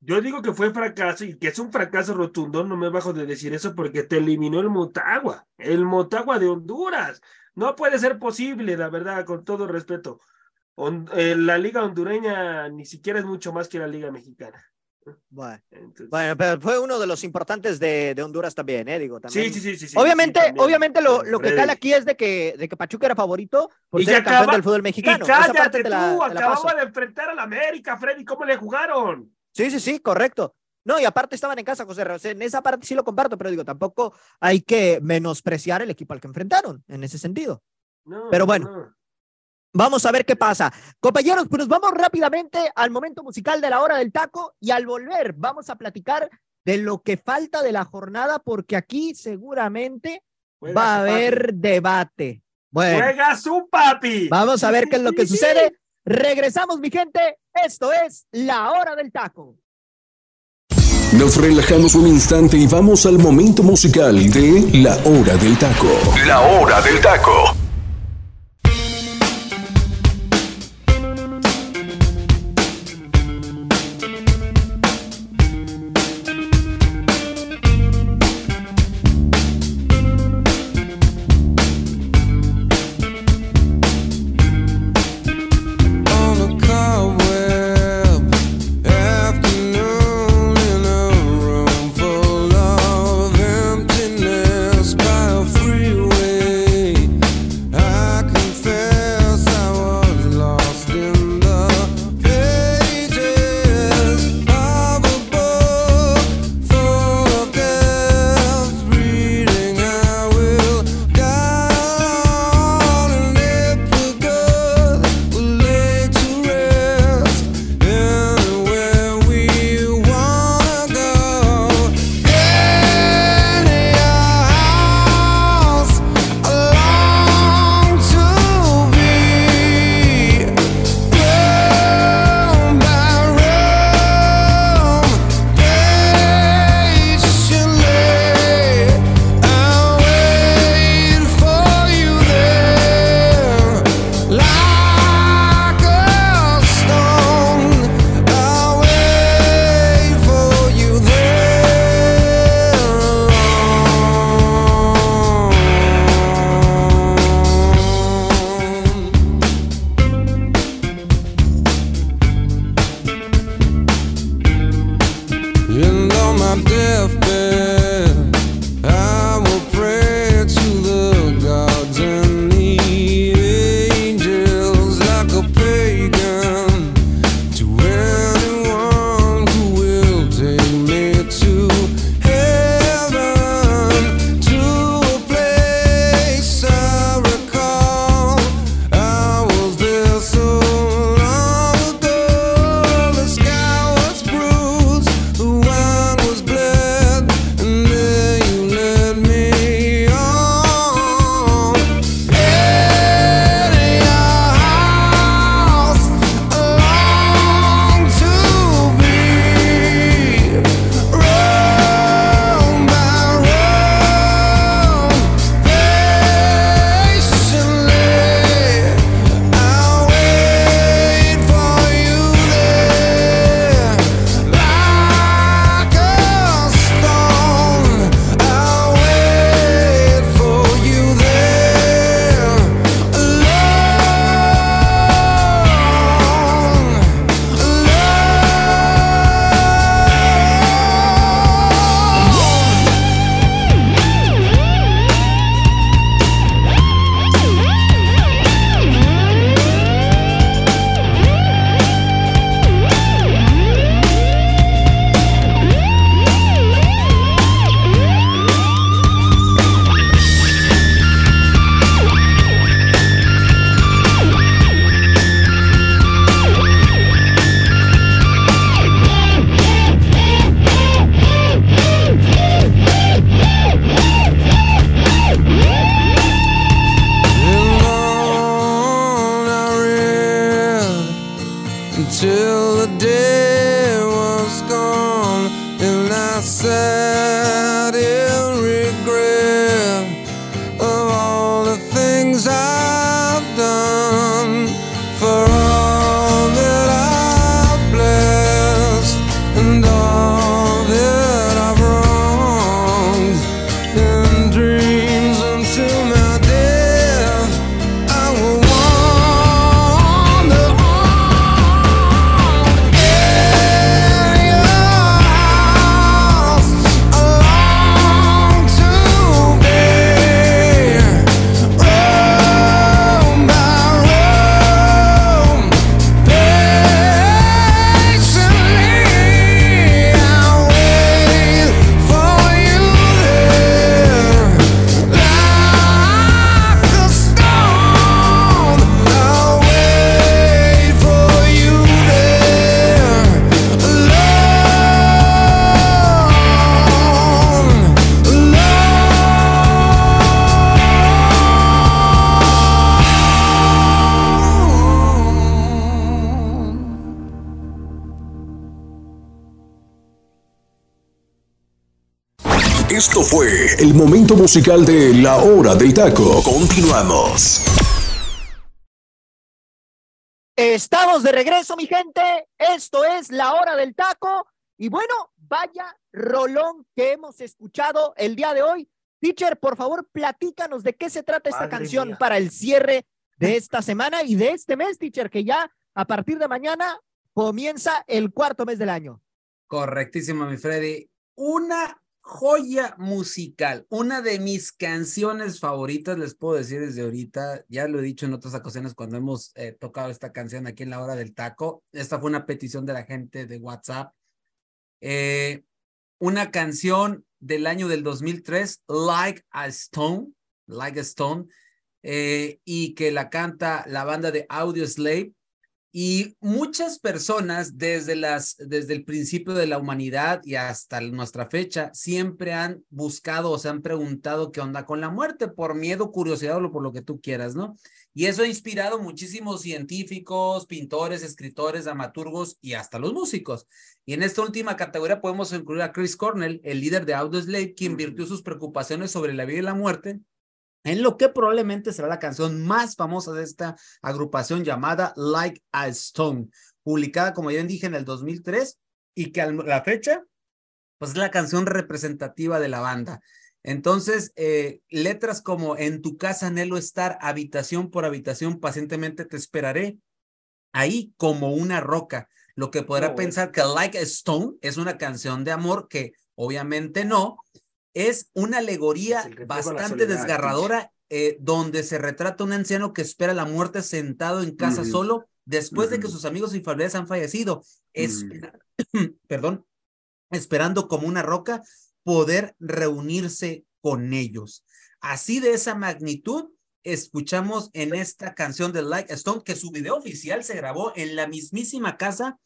Yo digo que fue fracaso y que es un fracaso rotundo, no me bajo de decir eso porque te eliminó el Motagua, el Motagua de Honduras. No puede ser posible, la verdad, con todo respeto. Eh, la liga hondureña ni siquiera es mucho más que la liga mexicana. Bueno, bueno, pero fue uno de los importantes de, de Honduras también, ¿eh? Digo, también. Sí, sí, sí, sí. Obviamente, sí, obviamente lo, lo que cala aquí es de que, de que Pachuca era favorito por Y ser campeón del fútbol Y mexicano. Esa parte cállate te la- tú, te la paso. acababa de enfrentar al América, Freddy, ¿cómo le jugaron? Sí, sí, sí, correcto. No, y aparte estaban en casa, José sea, en esa parte sí lo comparto, pero digo, tampoco hay que menospreciar el equipo al que enfrentaron en ese sentido. No, Pero no, bueno. no. Vamos a ver qué pasa. Compañeros, pues nos vamos rápidamente al momento musical de la hora del taco y al volver vamos a platicar de lo que falta de la jornada porque aquí seguramente Juega va a papi. haber debate. Bueno, Juega su papi. vamos a ver qué es lo que sucede. Regresamos, mi gente. Esto es la hora del taco. Nos relajamos un instante y vamos al momento musical de La Hora del Taco. La Hora del Taco. Momento musical de La Hora del Taco. Continuamos. Estamos de regreso, mi gente. Esto es la hora del taco. Y bueno, vaya rolón que hemos escuchado el día de hoy. Teacher, por favor, platícanos de qué se trata esta Madre canción mía. para el cierre de esta semana y de este mes, teacher, que ya a partir de mañana comienza el cuarto mes del año. Correctísimo, mi Freddy. Una joya musical, una de mis canciones favoritas, les puedo decir desde ahorita, ya lo he dicho en otras ocasiones cuando hemos eh, tocado esta canción aquí en la hora del taco. Esta fue una petición de la gente de WhatsApp. Eh, una canción del año del 2003, Like a Stone, Like a Stone, eh, y que la canta la banda de Audio Slave. Y muchas personas desde, las, desde el principio de la humanidad y hasta nuestra fecha siempre han buscado o se han preguntado qué onda con la muerte por miedo, curiosidad o por lo que tú quieras, ¿no? Y eso ha inspirado muchísimos científicos, pintores, escritores, dramaturgos y hasta los músicos. Y en esta última categoría podemos incluir a Chris Cornell, el líder de Audioslave, quien virtió sus preocupaciones sobre la vida y la muerte en lo que probablemente será la canción más famosa de esta agrupación llamada Like a Stone, publicada, como ya dije, en el 2003 y que a la fecha, pues es la canción representativa de la banda. Entonces, eh, letras como En tu casa anhelo estar, habitación por habitación, pacientemente te esperaré, ahí como una roca, lo que podrá Oh, pensar que Like a Stone es una canción de amor, que obviamente no, es una alegoría Es bastante desgarradora, eh, donde se retrata un anciano que espera la muerte sentado en casa solo, después de que sus amigos y familiares han fallecido, es, perdón, esperando como una roca poder reunirse con ellos. Así de esa magnitud, escuchamos en esta canción de Like Stone que su video oficial se grabó en la mismísima casa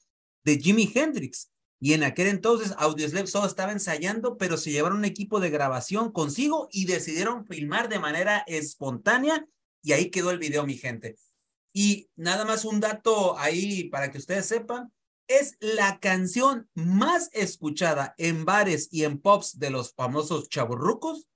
de Jimi Hendrix. Y en aquel entonces Audioslave solo estaba ensayando, pero se llevaron un equipo de grabación consigo y decidieron filmar de manera espontánea y ahí quedó el video, mi gente. Y nada más un dato ahí para que ustedes sepan, es la canción más escuchada en bares y en pops de los famosos chaburrucos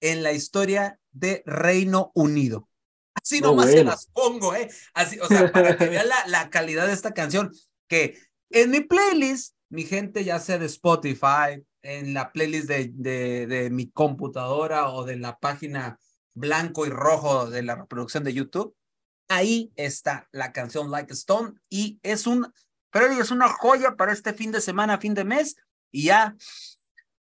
en la historia de Reino Unido. Así No, nomás se bueno. las pongo, ¿eh? Así, o sea, para que vean la, la calidad de esta canción, que en mi playlist, mi gente, ya sea de Spotify, en la playlist de, de, de mi computadora o de la página blanco y rojo de la reproducción de YouTube, ahí está la canción Like a Stone y es un, Freddy, es una joya para este fin de semana, fin de mes y ya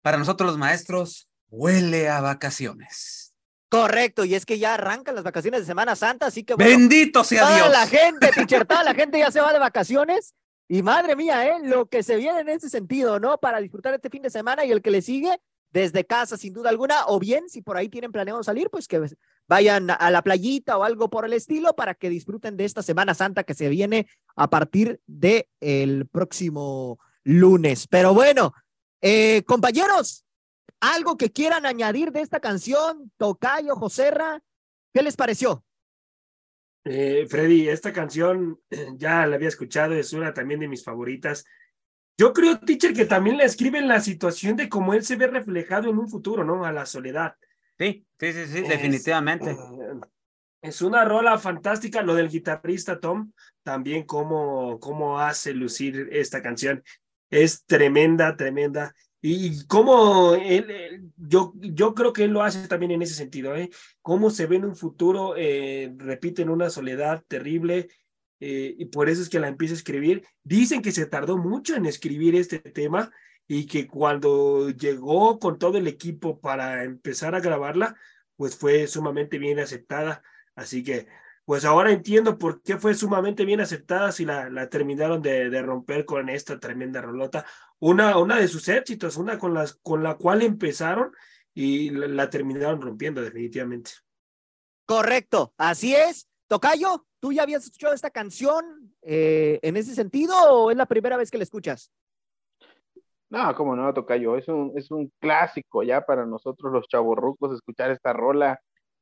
para nosotros los maestros huele a vacaciones. Correcto, y es que ya arrancan las vacaciones de Semana Santa, así que bueno, Bendito sea toda Dios. la gente, teacher, toda la gente ya se va de vacaciones. Y madre mía, ¿eh? lo que se viene en ese sentido, ¿no? Para disfrutar este fin de semana y el que le sigue desde casa, sin duda alguna, o bien si por ahí tienen planeado salir, pues que vayan a la playita o algo por el estilo para que disfruten de esta Semana Santa que se viene a partir de el próximo lunes. Pero bueno, eh, compañeros, algo que quieran añadir de esta canción, Tocayo, Joserra, ¿qué les pareció? Eh, Freddy, esta canción eh, ya la había escuchado, es una también de mis favoritas. Yo creo, teacher, que también la escribe en la situación de cómo él se ve reflejado en un futuro, ¿no? A la soledad. Sí, sí, sí, sí, Es- definitivamente. eh, Es una rola fantástica, lo del guitarrista Tom, también cómo, cómo hace lucir esta canción. Es tremenda, tremenda. Y cómo él, yo, yo creo que él lo hace también en ese sentido, ¿eh? Cómo se ve en un futuro, eh, repiten una soledad terrible, eh, y por eso es que la empieza a escribir. Dicen que se tardó mucho en escribir este tema y que cuando llegó con todo el equipo para empezar a grabarla, pues fue sumamente bien aceptada. Así que, pues ahora entiendo por qué fue sumamente bien aceptada si la, la terminaron de, de romper con esta tremenda rolota. Una, una de sus éxitos, una con, las, con la cual empezaron y la, la terminaron rompiendo definitivamente. Correcto, así es. Tocayo, ¿tú ya habías escuchado esta canción eh, en ese sentido o es la primera vez que la escuchas? No, como no, Tocayo, es un, es un clásico ya para nosotros los chavorrucos escuchar esta rola.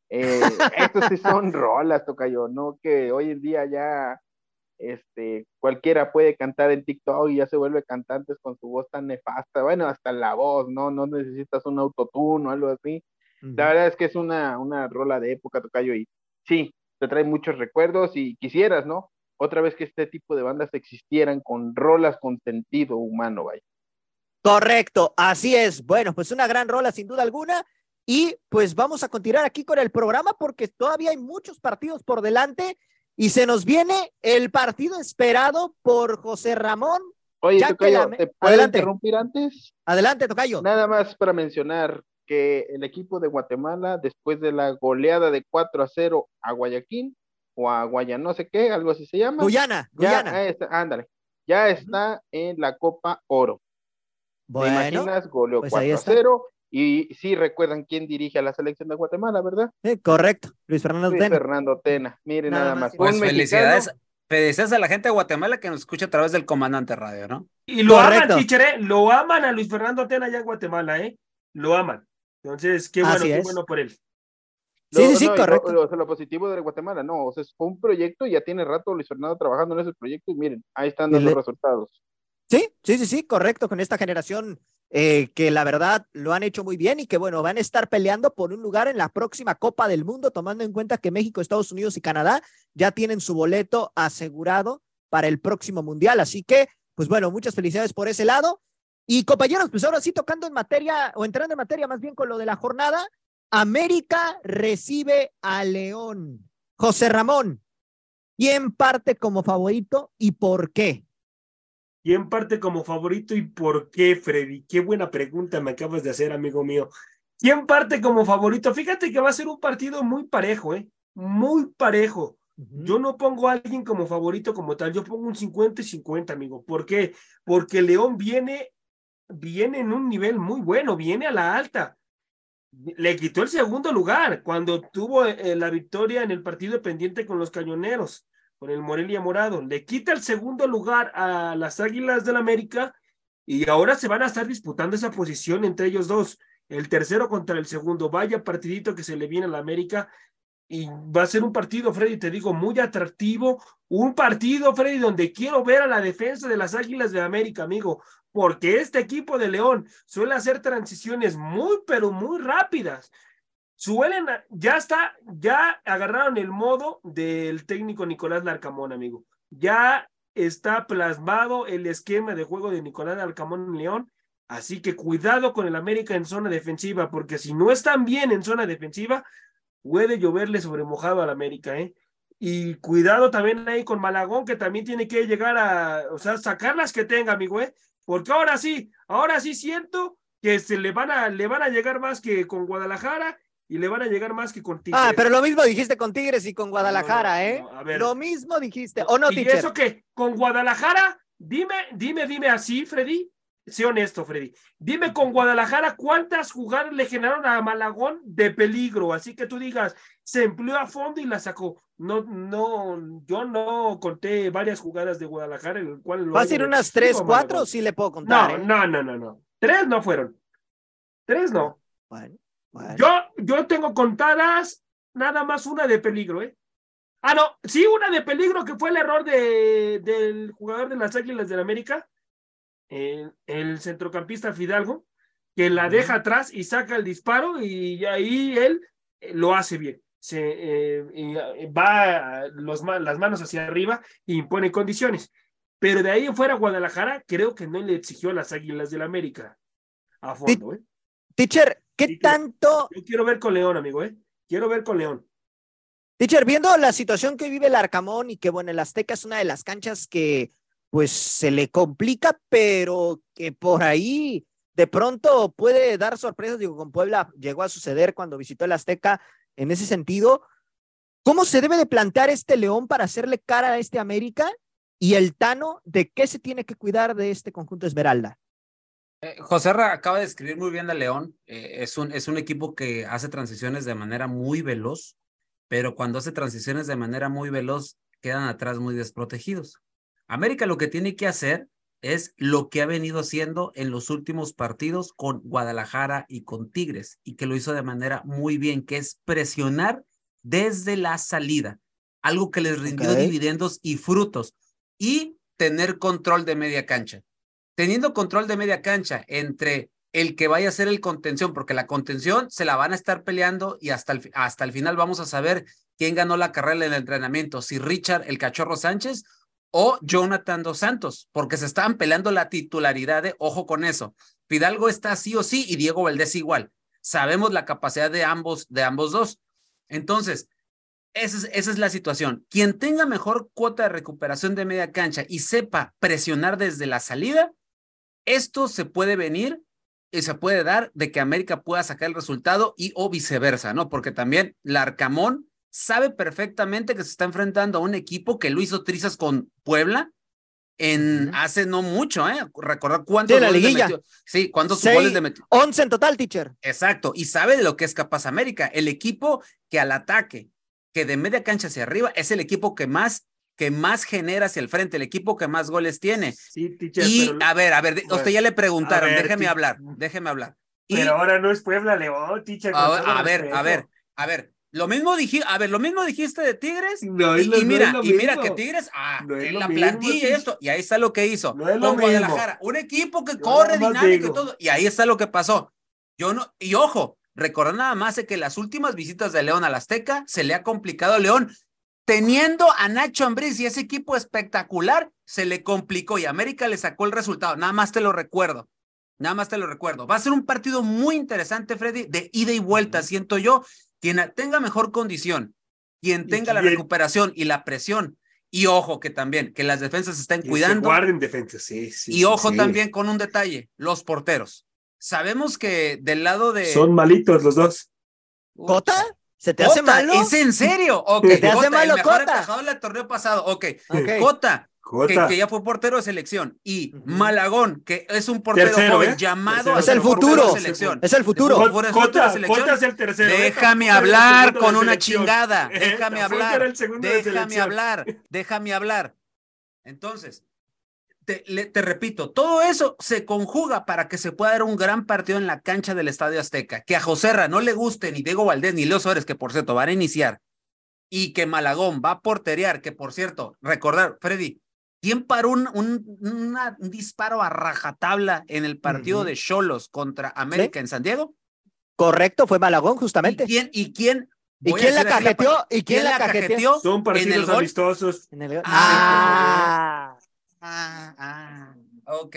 Eh, estos sí son rolas, Tocayo, no que hoy en día ya este, cualquiera puede cantar en TikTok y ya se vuelve cantantes con su voz tan nefasta, bueno, hasta la voz, ¿no? No necesitas un autotune o algo así. La verdad es que es una, una rola de época, Tocayo, y sí, te trae muchos recuerdos y quisieras, ¿no? Otra vez que este tipo de bandas existieran con rolas con sentido humano, vaya. Correcto, así es. Bueno, pues una gran rola sin duda alguna. Y pues vamos a continuar aquí con el programa porque todavía hay muchos partidos por delante y se nos viene el partido esperado por José Ramón. Oye, Tocayo, la- ¿te puedo Adelante. interrumpir antes? Adelante, Tocayo. Nada más para mencionar que el equipo de Guatemala, después de la goleada de 4 a 0 a Guayaquil, o a Guaya no sé qué, algo así se llama. Guyana, ya, Guyana. está- ándale, ya está en la Copa Oro. ¿Te Bueno, imaginas? Goleó pues 4 ahí a está. 0. Y sí recuerdan quién dirige a la selección de Guatemala, ¿verdad? eh, correcto. Luis Fernando Luis Tena. Fernando Tena. Miren Nada nada, más más. y Pues felicidades, felicidades a la gente de Guatemala que nos escucha a través del Comandante Radio, ¿no? Y lo Correcto. aman, teacher, ¿eh? Lo aman a Luis Fernando Atena allá en Guatemala, ¿eh? Lo aman. Entonces, qué bueno, Así qué es. bueno por él. Sí, lo- sí, sí, no, y lo- correcto. Lo, o sea, lo positivo de Guatemala, no, o sea, fue un proyecto, ya tiene rato Luis Fernando trabajando en ese proyecto y miren, ahí están Y dando le- resultados. Sí, sí, sí, sí, correcto, con esta generación eh, que la verdad lo han hecho muy bien y que bueno, van a estar peleando por un lugar en la próxima Copa del Mundo, tomando en cuenta que México, Estados Unidos y Canadá ya tienen su boleto asegurado para el próximo Mundial. Así que, pues bueno, muchas felicidades por ese lado. Y compañeros, pues ahora sí tocando en materia, o entrando en materia más bien con lo de la jornada, América recibe a León. José Ramón, ¿quién parte como favorito y por qué? ¿Quién parte como favorito y por qué, Freddy? Qué buena pregunta me acabas de hacer, amigo mío. ¿Quién parte como favorito? Fíjate que va a ser un partido muy parejo, ¿eh? Muy parejo. Yo no pongo a alguien como favorito como tal, yo pongo un 50 y 50, amigo. ¿Por qué? Porque León viene, viene en un nivel muy bueno, viene a la alta. Le quitó el segundo lugar cuando tuvo eh, la victoria en el partido pendiente con los cañoneros, con el Morelia Morado. Le quita el segundo lugar a las Águilas del América y ahora se van a estar disputando esa posición entre ellos dos. El tercero contra el segundo. Vaya partidito que se le viene a la América y va a ser un partido, Freddy, te digo, muy atractivo. Un partido, Freddy, donde quiero ver a la defensa de las Águilas de América, amigo, porque este equipo de León suele hacer transiciones muy, pero muy rápidas. Suelen, ya está, ya agarraron el modo del técnico Nicolás Larcamón, amigo. Ya está plasmado el esquema de juego de Nicolás Larcamón en León. Así que cuidado con el América en zona defensiva, porque si no están bien en zona defensiva, puede lloverle sobre mojado al América, ¿eh? Y cuidado también ahí con Malagón, que también tiene que llegar a, o sea, sacar las que tenga, amigo, ¿eh? Porque ahora sí, ahora sí siento que se le van a, le van a llegar más que con Guadalajara y le van a llegar más que con Tigres. Ah, pero lo mismo dijiste con Tigres y con Guadalajara, No, ¿eh? no, a ver. Lo mismo dijiste. ¿O no, ¿Y teacher? eso qué? ¿Con Guadalajara? Dime, dime, dime así, Freddy. Sé honesto, Freddy. Dime con Guadalajara cuántas jugadas le generaron a Malagón de peligro. Así que tú digas, se empleó a fondo y la sacó. No, no, yo no conté varias jugadas de Guadalajara en el cual lo ¿Va a ser unas tres, cuatro? Sí le puedo contar. No, ¿eh? no, no, no, no. Tres no fueron. Tres no. Bueno, bueno. Yo, yo tengo contadas nada más una de peligro, ¿eh? Ah, no, sí, una de peligro que fue el error de, del jugador de las Águilas del América, el, el centrocampista Fidalgo, que la deja atrás y saca el disparo y ahí él eh, lo hace bien. Se eh, y, eh, va los, las manos hacia arriba y impone condiciones. Pero de ahí en fuera Guadalajara creo que no le exigió a las Águilas del América a fondo, ¿eh? Teacher, ¿qué Sí, tanto, Yo quiero ver con León, amigo, ¿eh? Quiero ver con León. teacher, viendo la situación que vive el Arcamón y que, bueno, el Azteca es una de las canchas que, pues, se le complica, pero que por ahí de pronto puede dar sorpresas. Digo, con Puebla llegó a suceder cuando visitó el Azteca en ese sentido. ¿Cómo se debe de plantear este León para hacerle cara a este América? Y el Tano, ¿de qué se tiene que cuidar de este conjunto Esmeralda? Eh, José Ra acaba de escribir muy bien de León. Eh, es, un, es un equipo que hace transiciones de manera muy veloz, pero cuando hace transiciones de manera muy veloz, quedan atrás muy desprotegidos. América lo que tiene que hacer es lo que ha venido haciendo en los últimos partidos con Guadalajara y con Tigres, y que lo hizo de manera muy bien, que es presionar desde la salida, algo que les rindió Ok. dividendos y frutos. y tener control de media cancha. Teniendo control de media cancha entre el que vaya a ser el contención, porque la contención se la van a estar peleando y hasta el, hasta el final vamos a saber quién ganó la carrera en el entrenamiento, si Richard el Cachorro Sánchez o Jonathan Dos Santos, porque se estaban peleando la titularidad de, ojo con eso, Fidalgo está sí o sí y Diego Valdés igual. Sabemos la capacidad de ambos, de ambos dos. Entonces, esa es, esa es la situación. Quien tenga mejor cuota de recuperación de media cancha y sepa presionar desde la salida, esto se puede venir y se puede dar de que América pueda sacar el resultado y o viceversa, ¿no? Porque también Larcamón sabe perfectamente que se está enfrentando a un equipo que lo hizo trizas con Puebla en hace no mucho, ¿eh? Recordar cuántos Sí, la goles le liguilla. metió. Sí, cuántos Seis- goles le metió. 11 en total, teacher. Exacto, y sabe de lo que es capaz América. El equipo que al ataque, que de media cancha hacia arriba, es el equipo que más, que más genera hacia el frente, el equipo que más goles tiene. Sí, teacher, Y pero, a ver, a ver, usted ya le preguntaron, a ver, déjeme hablar, déjeme hablar. Y pero ahora no es Puebla León, teacher. con a, a ver, a ver, a ver, lo mismo dijiste, a ver, lo mismo dijiste de Tigres. No y, lo- y no mira, lo y mira que Tigres, ah, No en la mismo, plantilla y teacher. esto, y ahí está lo que hizo. No es lo con. Guadalajara, un equipo que Yo corre dinámico y todo, y ahí está lo que pasó. Yo no, y ojo, recordar nada más de que las últimas visitas de León al Azteca se le ha complicado a León. Teniendo a Nacho Ambriz y ese equipo espectacular, se le complicó y América le sacó el resultado. Nada más te lo recuerdo. Nada más te lo recuerdo. Va a ser un partido muy interesante, Freddy, de ida y vuelta, siento yo. Quien tenga mejor condición, quien tenga la recuperación y la presión, y ojo que también, que las defensas estén se cuidando. guarden defensa, sí, sí. Y ojo sí. también con un detalle, los porteros. Sabemos que del lado de... Son malitos los dos. ¿Cota? ¿Se te hace Cota, malo? ¿Es en serio? Ok, ¿Te hace Cota, malo, el mejor Cota? atajador del torneo pasado. Ok, Ok. Cota, que, Jota. que ya fue portero de selección. Y. Malagón, que es un portero Tercero, joven ¿eh? llamado Tercero. a Es ser el portero futuro. de selección. Es el futuro. Jota es el tercero. ¿eh? Déjame el hablar con una chingada. Déjame hablar. Déjame hablar. Déjame hablar. Entonces, te, le- te repito, todo eso se conjuga para que se pueda dar un gran partido en la cancha del Estadio Azteca. Que a Joserra no le guste ni Diego Valdés ni Leo Suárez, que por cierto van a iniciar, y que Malagón va a porterear, que por cierto, recordar, Freddy, ¿quién paró un, un, una- un disparo a rajatabla en el partido de Cholos contra América en San Diego? Correcto, fue Malagón, ¿Y justamente. quién? ¿Y quién? ¿Y voy a quién la cajeteó? ¿Y quién la cajeteó? Son en el partidos gol? amistosos. En el- Ah. Ah. Ah, ah, ok.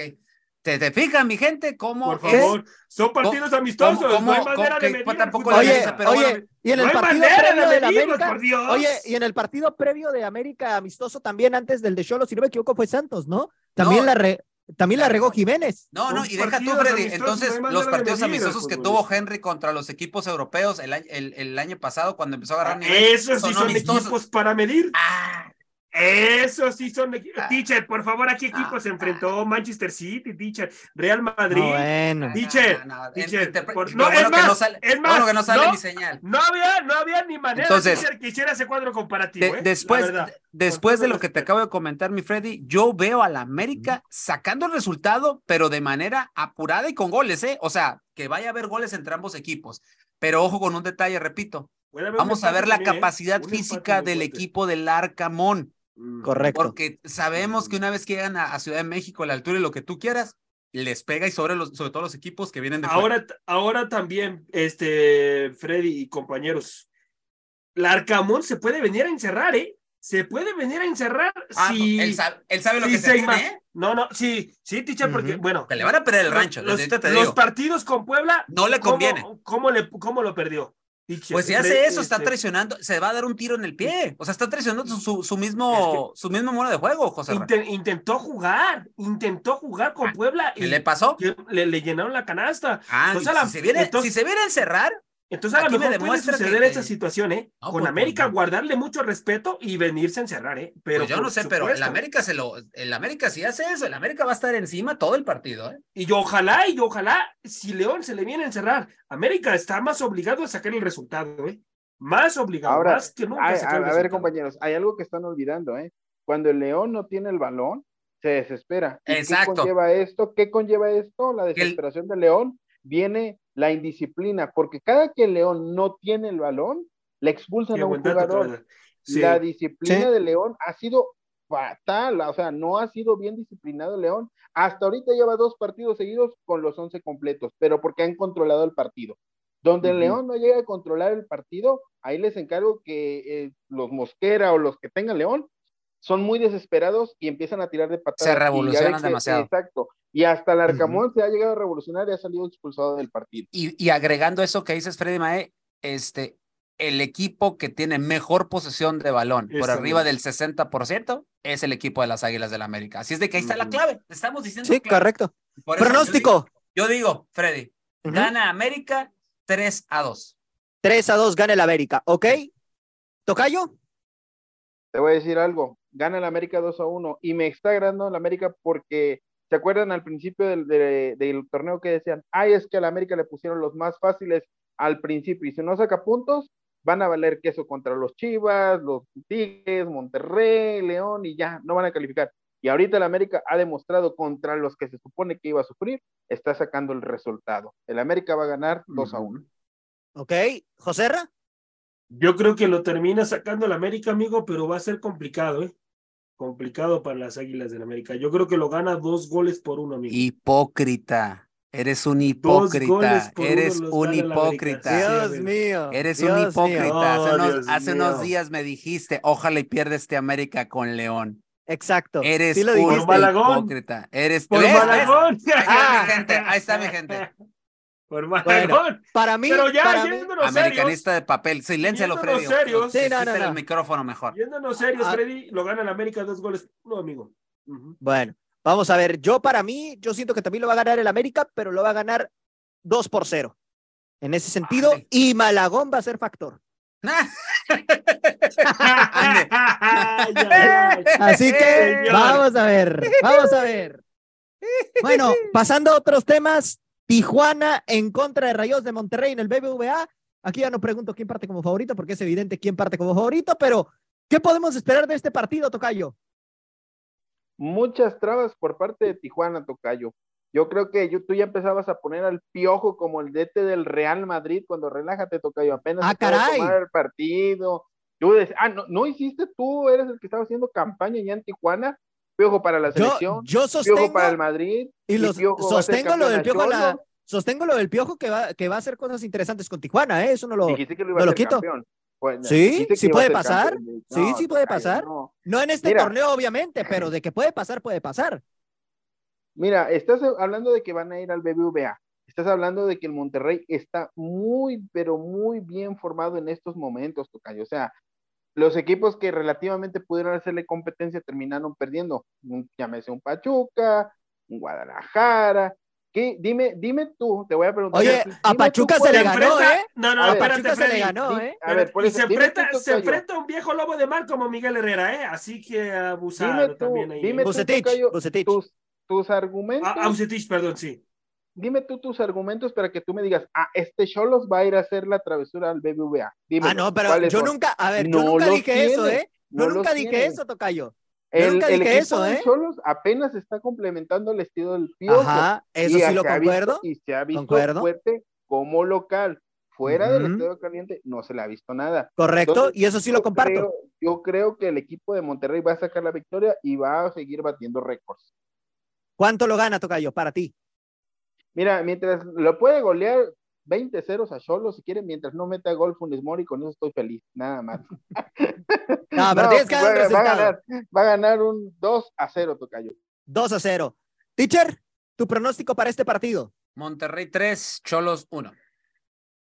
¿Te, te fijas, mi gente, cómo Por es- favor. Son partidos amistosos. cómo- no hay cómo- manera de medir pues, tampoco Oye, pero bueno, oye, y en el no hay partido previo de del medirlos, América. por Dios. Oye, y en el partido previo de América amistoso también antes del de Cholo, si no me equivoco, fue Santos, ¿no? También No. la re- también la regó. Jiménez. No, no, y deja tú, Freddy. Entonces, los partidos amistosos que tuvo Henry contra los equipos europeos el, año- el, el año pasado, cuando empezó a agarrar nivel. Ah, Esos sí son equipos para medir. Ah, Esos sí son equipos. Ah. Teacher, por favor, ¿a qué equipo Ah. se enfrentó Manchester City, teacher? Real Madrid. No, bueno. Teacher, no, no, teacher, por- no, bueno es más, no sale, es qué bueno más, que no sale no, mi señal. No había, no había ni manera, Entonces, teacher, que hiciera ese cuadro comparativo. De- ¿eh? después, después de lo que te acabo de comentar, mi Freddy, yo veo a la América sacando el resultado, pero de manera apurada y con goles, ¿eh? O sea, que vaya a haber goles entre ambos equipos. Pero ojo con un detalle, repito. Vamos a ver la también, ¿eh? capacidad física del equipo del Arcamón. Correcto. Porque sabemos que una vez que llegan a, a Ciudad de México, a la altura y lo que tú quieras, les pega y sobre, los, sobre todo los equipos que vienen de fuera. Ahora, ahora también, este, Freddy y compañeros, la Arcamón se puede venir a encerrar, ¿eh? Se puede venir a encerrar Ah, si... él, sabe, él sabe lo si que se tiene, ¿eh? No, no, sí, sí, teacher, porque, bueno, Que le van a perder el rancho, los, desde ahorita te los digo. partidos con Puebla, No le ¿cómo- conviene. ¿cómo, le, cómo lo perdió? Pues si hace eso, está este, traicionando, se va a dar un tiro en el pie. O sea, está traicionando su, su, su mismo, su mismo modo de juego, José. Intentó jugar, intentó jugar con Puebla y ¿Qué le pasó? le, le llenaron la canasta. Ah, Entonces, a la- si, se viene, entonces- si se viene a encerrar, Entonces a lo Aquí me mejor puede demuestra que- suceder que- esa situación, ¿eh? No, con pues, América pues, no. guardarle mucho respeto y venirse a encerrar, ¿eh? Pero pues yo no sé, pero el. América se lo, el América si hace eso, el América va a estar encima todo el partido, ¿eh? Y ojalá, y ojalá, si León se le viene a encerrar, América está más obligado a sacar el resultado, ¿eh? Más obligado, Ahora, más que nunca. a, a sacar a- el a ver, compañeros, hay algo que están olvidando, ¿eh? Cuando el León no tiene el balón, se desespera. ¿Y Exacto. ¿Qué conlleva esto? ¿Qué conlleva esto? La Que el- desesperación del León viene la indisciplina, porque cada que el León no tiene el balón, le expulsan a un jugador. Sí. La disciplina Sí. de León ha sido fatal, o sea, no ha sido bien disciplinado el León. Hasta ahorita lleva dos partidos seguidos con los 11 completos, pero porque han controlado el partido. Donde el Ujú. León no llega a controlar el partido, ahí les encargo que eh, los Mosquera o los que tengan León son muy desesperados y empiezan a tirar de patadas. Se revolucionan demasiado. Exacto. Y hasta el Arcamón se ha llegado a revolucionar y ha salido expulsado del partido. Y, y agregando eso que dices, Freddy Mae, este, el equipo que tiene mejor posesión de balón por arriba del 60% es el equipo de las Águilas del América. Así es de que ahí está la clave. Estamos diciendo Sí, clave. correcto. Por eso yo Pronóstico. digo- Yo digo, Freddy, gana América 3 a 2. 3 a 2 gana el América, ¿ok? ¿Tocayo? Te voy a decir algo, gana el América 2 a 1 y me está agradando el América porque, ¿se acuerdan al principio del, de- del torneo que decían, ay, es que al América le pusieron los más fáciles al principio y si no saca puntos, van a valer queso contra los Chivas, los Tigres, Monterrey, León y ya, no van a calificar. Y ahorita el América ha demostrado contra los que se supone que iba a sufrir, está sacando el resultado. El América va a ganar 2 a 1. ¿Ok? ¿Joserra? Yo creo que lo termina sacando el América, amigo, pero va a ser complicado, ¿eh? Complicado para las Águilas del América. Yo creo que lo gana dos goles por uno, amigo. Hipócrita. Eres un Dos hipócrita. goles por Eres un hipócrita. Dios mío. Eres Dios un mío. hipócrita. hace unos, hace días me dijiste, ojalá y pierda este América con León. Exacto. Eres Sí lo un. Malagón. hipócrita. Eres Por. Malagón. Ahí está mi gente. Ahí está mi gente. Por Malagón. Para mí, Pero ya, para mí- yéndonos Americanista de papel. Siléncialo, Freddy. serios. Sí, no, no, no. el micrófono mejor. yéndonos serios, Ah. Freddy, lo gana el América dos goles por uno, amigo. Bueno, vamos a ver. Yo, para mí, yo siento que también lo va a ganar el América, pero lo va a ganar 2 por 0. En ese sentido, Vale. y Malagón va a ser factor. Así que Señor. vamos a ver, vamos a ver. Bueno, pasando a otros temas, Tijuana en contra de Rayos de Monterrey en el BBVA. Aquí ya no pregunto quién parte como favorito, porque es evidente quién parte como favorito, pero ¿qué podemos esperar de este partido, Tocayo? muchas trabas por parte de Tijuana, Tocayo. Yo creo que yo, tú ya empezabas a poner al piojo como el DT del Real Madrid cuando relájate, Tocayo, apenas Ah, caray. tomar el partido. Tú des- ah, no, no hiciste tú, eres el que estaba haciendo campaña ya en Tijuana, piojo para la Yo, selección, yo piojo sostengo, para el Madrid, y los, Piojo sostengo lo del piojo, la- sostengo lo del piojo que va, que va a hacer cosas interesantes con Tijuana, ¿eh? Eso no lo, dijiste que lo iba no a lo quito. campeón. Pues, Sí, sí puede pasar. campeón. Sí, sí puede pasar. no. no en este Mira. torneo, obviamente, pero de que puede pasar, puede pasar. Mira, estás hablando de que van a ir al BBVA. Estás hablando de que el Monterrey está muy, pero muy bien formado en estos momentos, Tocayo. O sea, los equipos que relativamente pudieron hacerle competencia terminaron perdiendo. Un- Llámese un Pachuca, un Guadalajara. ¿Qué? Dime, dime tú, te voy a preguntar. Oye, a dime Pachuca tú se le Se ganó, enfrenta- ¿eh? No, no, A ver, espérate, Pachuca se le ganó, ¿eh? A ver, por y eso, se dime enfrenta, tú, se enfrenta a un viejo lobo de mar como Miguel Herrera, ¿eh? Así que abusado Dime tú, también ahí. dime tú, Bucetich, Tocayo, Bucetich. tus, tus argumentos. Ah, Ausetich, perdón, sí. Dime tú tus argumentos para que tú me digas, ah, este Cholos va a ir a hacer la travesura al BBVA. Dime, Ah, no, pero ¿cuáles yo son? nunca, a ver, yo nunca dije eso, ¿eh? Yo no nunca dije tiene. eso, Tocayo. El, nunca el dije equipo eso, de ¿eh? Cholos apenas está complementando el estilo del Piojo. Ajá, eso sí lo visto- concuerdo. y se ha visto concuerdo. fuerte como local. Fuera del Ujú. Estadio Caliente no se le ha visto nada. Correcto, Entonces, y eso sí lo yo comparto. creo- yo creo que el equipo de Monterrey va a sacar la victoria y va a seguir batiendo récords. ¿Cuánto lo gana, Tocayo, para ti? Mira, mientras lo puede golear 20 ceros a Cholos, si quieren, mientras no meta gol Funes Mori, con eso estoy feliz, nada más. No, pero No, tienes que dar un va, va a ganar, va a ganar un 2 a 0, Tocayo. 2 a 0. Teacher, tu pronóstico para este partido. Monterrey 3, Cholos 1.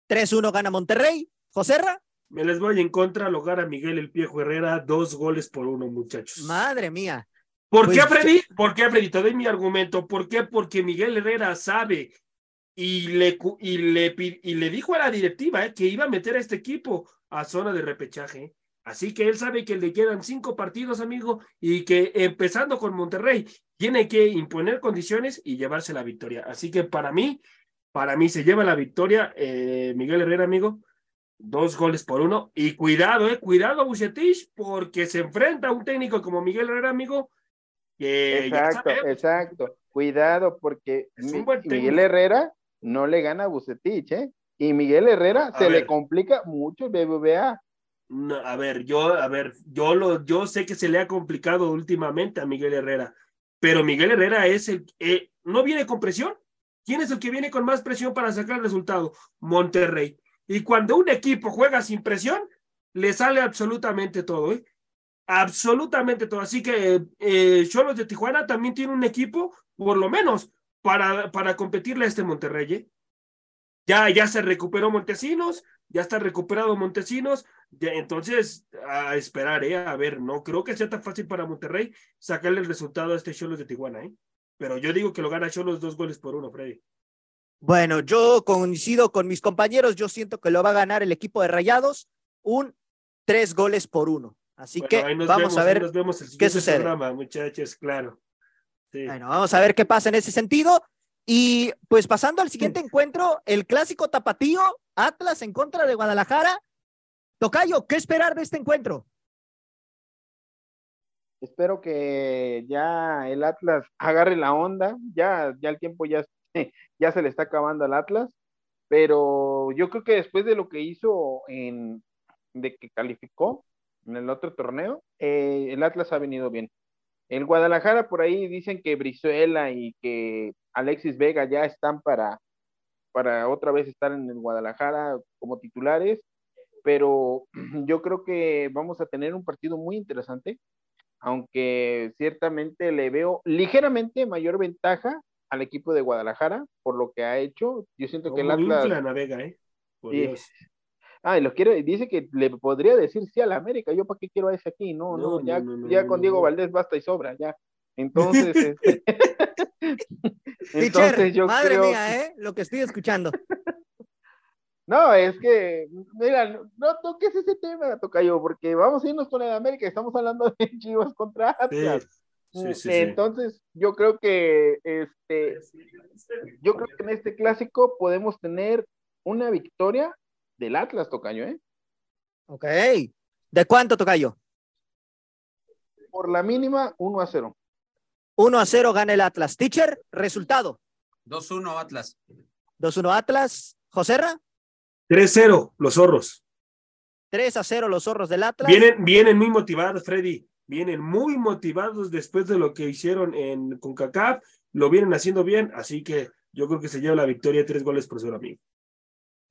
3-1 gana Monterrey. Joserra, Me les voy en contra, lo gana Miguel el Piejo Herrera, dos goles por uno, muchachos. madre mía. ¿Por Pues qué, yo- Freddy? ¿Por qué, Freddy? Te doy mi argumento. ¿Por qué? Porque Miguel Herrera sabe y le, y le, y le dijo a la directiva eh, que iba a meter a este equipo a zona de repechaje. Así que él sabe que le quedan cinco partidos, amigo, y que empezando con Monterrey, tiene que imponer condiciones y llevarse la victoria. Así que para mí, para mí se lleva la victoria eh, Miguel Herrera, amigo. Dos goles por uno. Y cuidado, eh, cuidado, Bucetich, porque se enfrenta a un técnico como Miguel Herrera, amigo, que Exacto, exacto. Cuidado, porque Miguel. Herrera no le gana a Bucetich, ¿eh? Y Miguel Herrera A se le complica mucho el BBVA. No, a ver, yo, a ver, yo lo, yo sé que se le ha complicado últimamente a Miguel Herrera, pero Miguel Herrera es el, eh, no viene con presión. ¿Quién es el que viene con más presión para sacar el resultado? Monterrey. Y cuando un equipo juega sin presión, le sale absolutamente todo, ¿eh? Absolutamente todo. Así que eh, Cholos de Tijuana también tiene un equipo, por lo menos, para, para competirle a este Monterrey. ¿eh? Ya, ya se recuperó Montesinos, ya está recuperado Montesinos, entonces a esperar, ¿eh? a ver, no creo que sea tan fácil para Monterrey sacarle el resultado a este Cholos de Tijuana, ¿eh? pero yo digo que lo gana Cholos dos goles por uno, Freddy. Bueno, yo coincido con mis compañeros, yo siento que lo va a ganar el equipo de Rayados, un tres goles por uno. Así Bueno, que ahí nos vamos vemos, a ver nos vemos el qué siguiente sucede. programa, muchachos, claro. Sí. Bueno, vamos a ver qué pasa en ese sentido. Y pues pasando al siguiente encuentro, el clásico tapatío, Atlas en contra de Guadalajara. Tocayo, ¿qué esperar de este encuentro? Espero que ya el Atlas agarre la onda, ya, ya el tiempo ya, ya se le está acabando al Atlas, pero yo creo que después de lo que hizo en, de que calificó en el otro torneo, eh, el Atlas ha venido bien. El Guadalajara por ahí dicen que Brizuela y que Alexis Vega ya están para, para otra vez estar en el Guadalajara como titulares, pero yo creo que vamos a tener un partido muy interesante, aunque ciertamente le veo ligeramente mayor ventaja al equipo de Guadalajara por lo que ha hecho. Yo siento que el Como Atlas... Navega, ¿eh? Por Sí. Dios. Ah, y lo quiere, dice que le podría decir sí a la América. Yo para qué quiero a ese aquí, no, no, No, ya, no, no, ya no, con no, Diego no. Valdés basta y sobra, ya. Entonces, este, entonces yo madre creo, mía, ¿eh? Lo que estoy escuchando. no, es que, mira, no toques ese tema, Tocayo, porque vamos a irnos con el América, estamos hablando de Chivas contra Atlas. sí, sí, sí. Entonces, yo creo que, este, yo creo que en este clásico podemos tener una victoria del Atlas, Tocayo, ¿eh? Ok. ¿De cuánto, Tocayo? Por la mínima, 1 a 0. 1 a 0 gana el Atlas. Teacher, resultado. 2-1 Atlas. 2-1 Atlas. Joserra, 3-0, los zorros. 3 a 0 los zorros del Atlas. Vienen, vienen muy motivados, Freddy. Vienen muy motivados después de lo que hicieron en CONCACAF. Lo vienen haciendo bien, así que yo creo que se lleva la victoria tres goles por cero, amigo.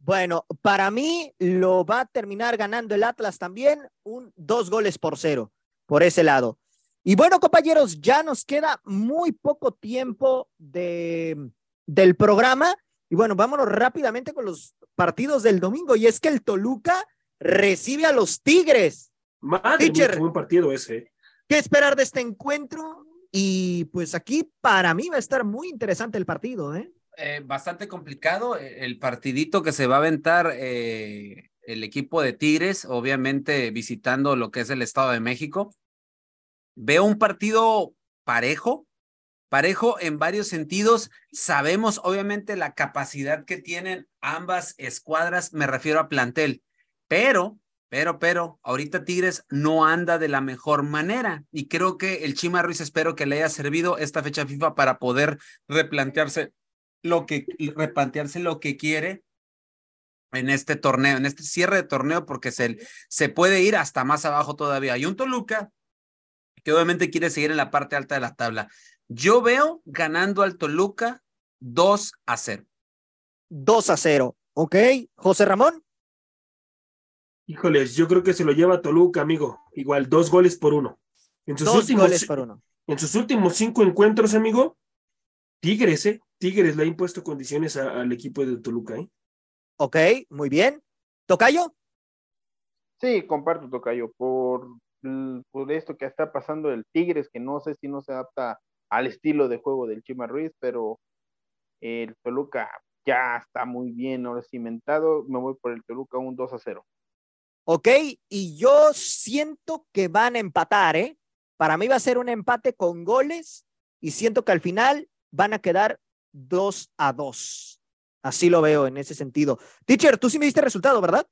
Bueno, para mí lo va a terminar ganando el Atlas también, un dos goles por cero, por ese lado. Y bueno, compañeros, ya nos queda muy poco tiempo de, del programa. Y bueno, vámonos rápidamente con los partidos del domingo. Y es que el Toluca recibe a los Tigres. Madre Teacher. mía, qué buen partido ese. ¿Qué esperar de este encuentro? Y pues aquí para mí va a estar muy interesante el partido, ¿eh? Eh, bastante complicado eh, el partidito que se va a aventar eh, el equipo de Tigres, obviamente visitando lo que es el Estado de México. Veo un partido parejo, parejo en varios sentidos. Sabemos obviamente la capacidad que tienen ambas escuadras, me refiero a plantel, pero, pero, pero, ahorita Tigres no anda de la mejor manera y creo que el Chima Ruiz espero que le haya servido esta fecha FIFA para poder replantearse lo que replantearse lo que quiere en este torneo, en este cierre de torneo, porque se, se puede ir hasta más abajo todavía. Y un Toluca que obviamente quiere seguir en la parte alta de la tabla. Yo veo ganando al Toluca 2 a 0. 2 a 0. ¿Ok? José Ramón. Híjoles, yo creo que se lo lleva Toluca, amigo. Igual, dos goles por uno. En sus, Dos últimos, goles por uno. en sus últimos cinco encuentros, amigo, Tigres, ¿eh? Tigres le ha impuesto condiciones a- al equipo de Toluca, ¿eh? Ok, muy bien. ¿Tocayo? Sí, comparto, Tocayo, por, l- por esto que está pasando el Tigres, que no sé si no se adapta al estilo de juego del Chima Ruiz, pero el Toluca ya está muy bien ahora cimentado. Me voy por el Toluca un 2 a 0. Ok, y yo siento que van a empatar, ¿eh? Para mí va a ser un empate con goles y siento que al final van a quedar 2 a 2. Así lo veo en ese sentido. Teacher, tú sí me diste resultado, ¿verdad?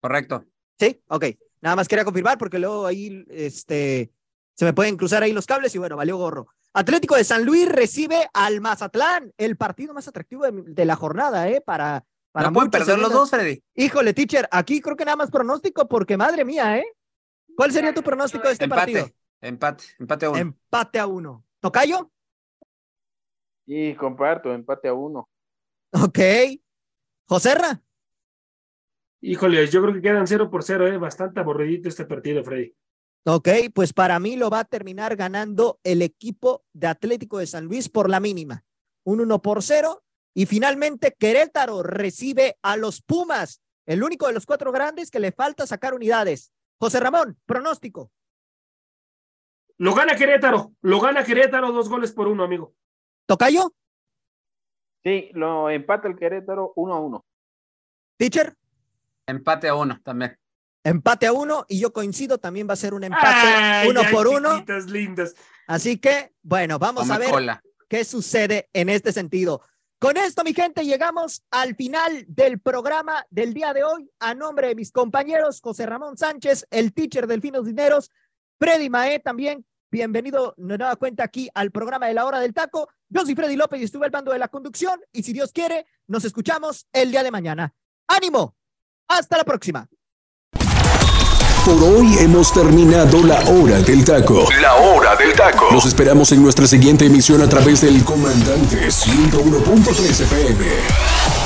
Correcto. Sí, ok. Nada más quería confirmar porque luego ahí este, se me pueden cruzar ahí los cables y bueno, valió gorro. Atlético de San Luis recibe al Mazatlán, el partido más atractivo de, de la jornada, ¿eh? Para Para no pueden perder los dos, Freddy. Híjole, teacher, aquí creo que nada más pronóstico, porque madre mía, ¿eh? ¿Cuál sería tu pronóstico de este partido? Empate, empate, empate a uno. Empate a uno. ¿Tocayo? Y comparto, empate a uno. Ok. ¿Joserra? Híjole, yo creo que quedan 0 por 0, ¿eh? bastante aburridito este partido, Freddy. Ok, pues para mí lo va a terminar ganando el equipo de Atlético de San Luis por la mínima. Un 1 por 0. Y finalmente Querétaro recibe a los Pumas, el único de los cuatro grandes que le falta sacar unidades. José Ramón, pronóstico. Lo gana Querétaro, lo gana Querétaro, dos goles por uno, amigo. ¿Tocayo? Sí, lo empata el Querétaro uno a uno. ¿Teacher? Empate a uno también. Empate a uno y yo coincido, también va a ser un empate Ay, uno por uno. lindas. Así que, bueno, vamos Come a ver cola. qué sucede en este sentido. Con esto, mi gente, llegamos al final del programa del día de hoy. A nombre de mis compañeros, José Ramón Sánchez, el teacher del Finos Dineros, Freddy Mae también. Bienvenido de nueva cuenta aquí al programa de la hora del taco. Yo soy Freddy López y estuve al mando de la conducción. Y si Dios quiere, nos escuchamos el día de mañana. ¡Ánimo! Hasta la próxima. Por hoy hemos terminado la hora del taco. La hora del taco. Los esperamos en nuestra siguiente emisión a través del Comandante 101.3 FM.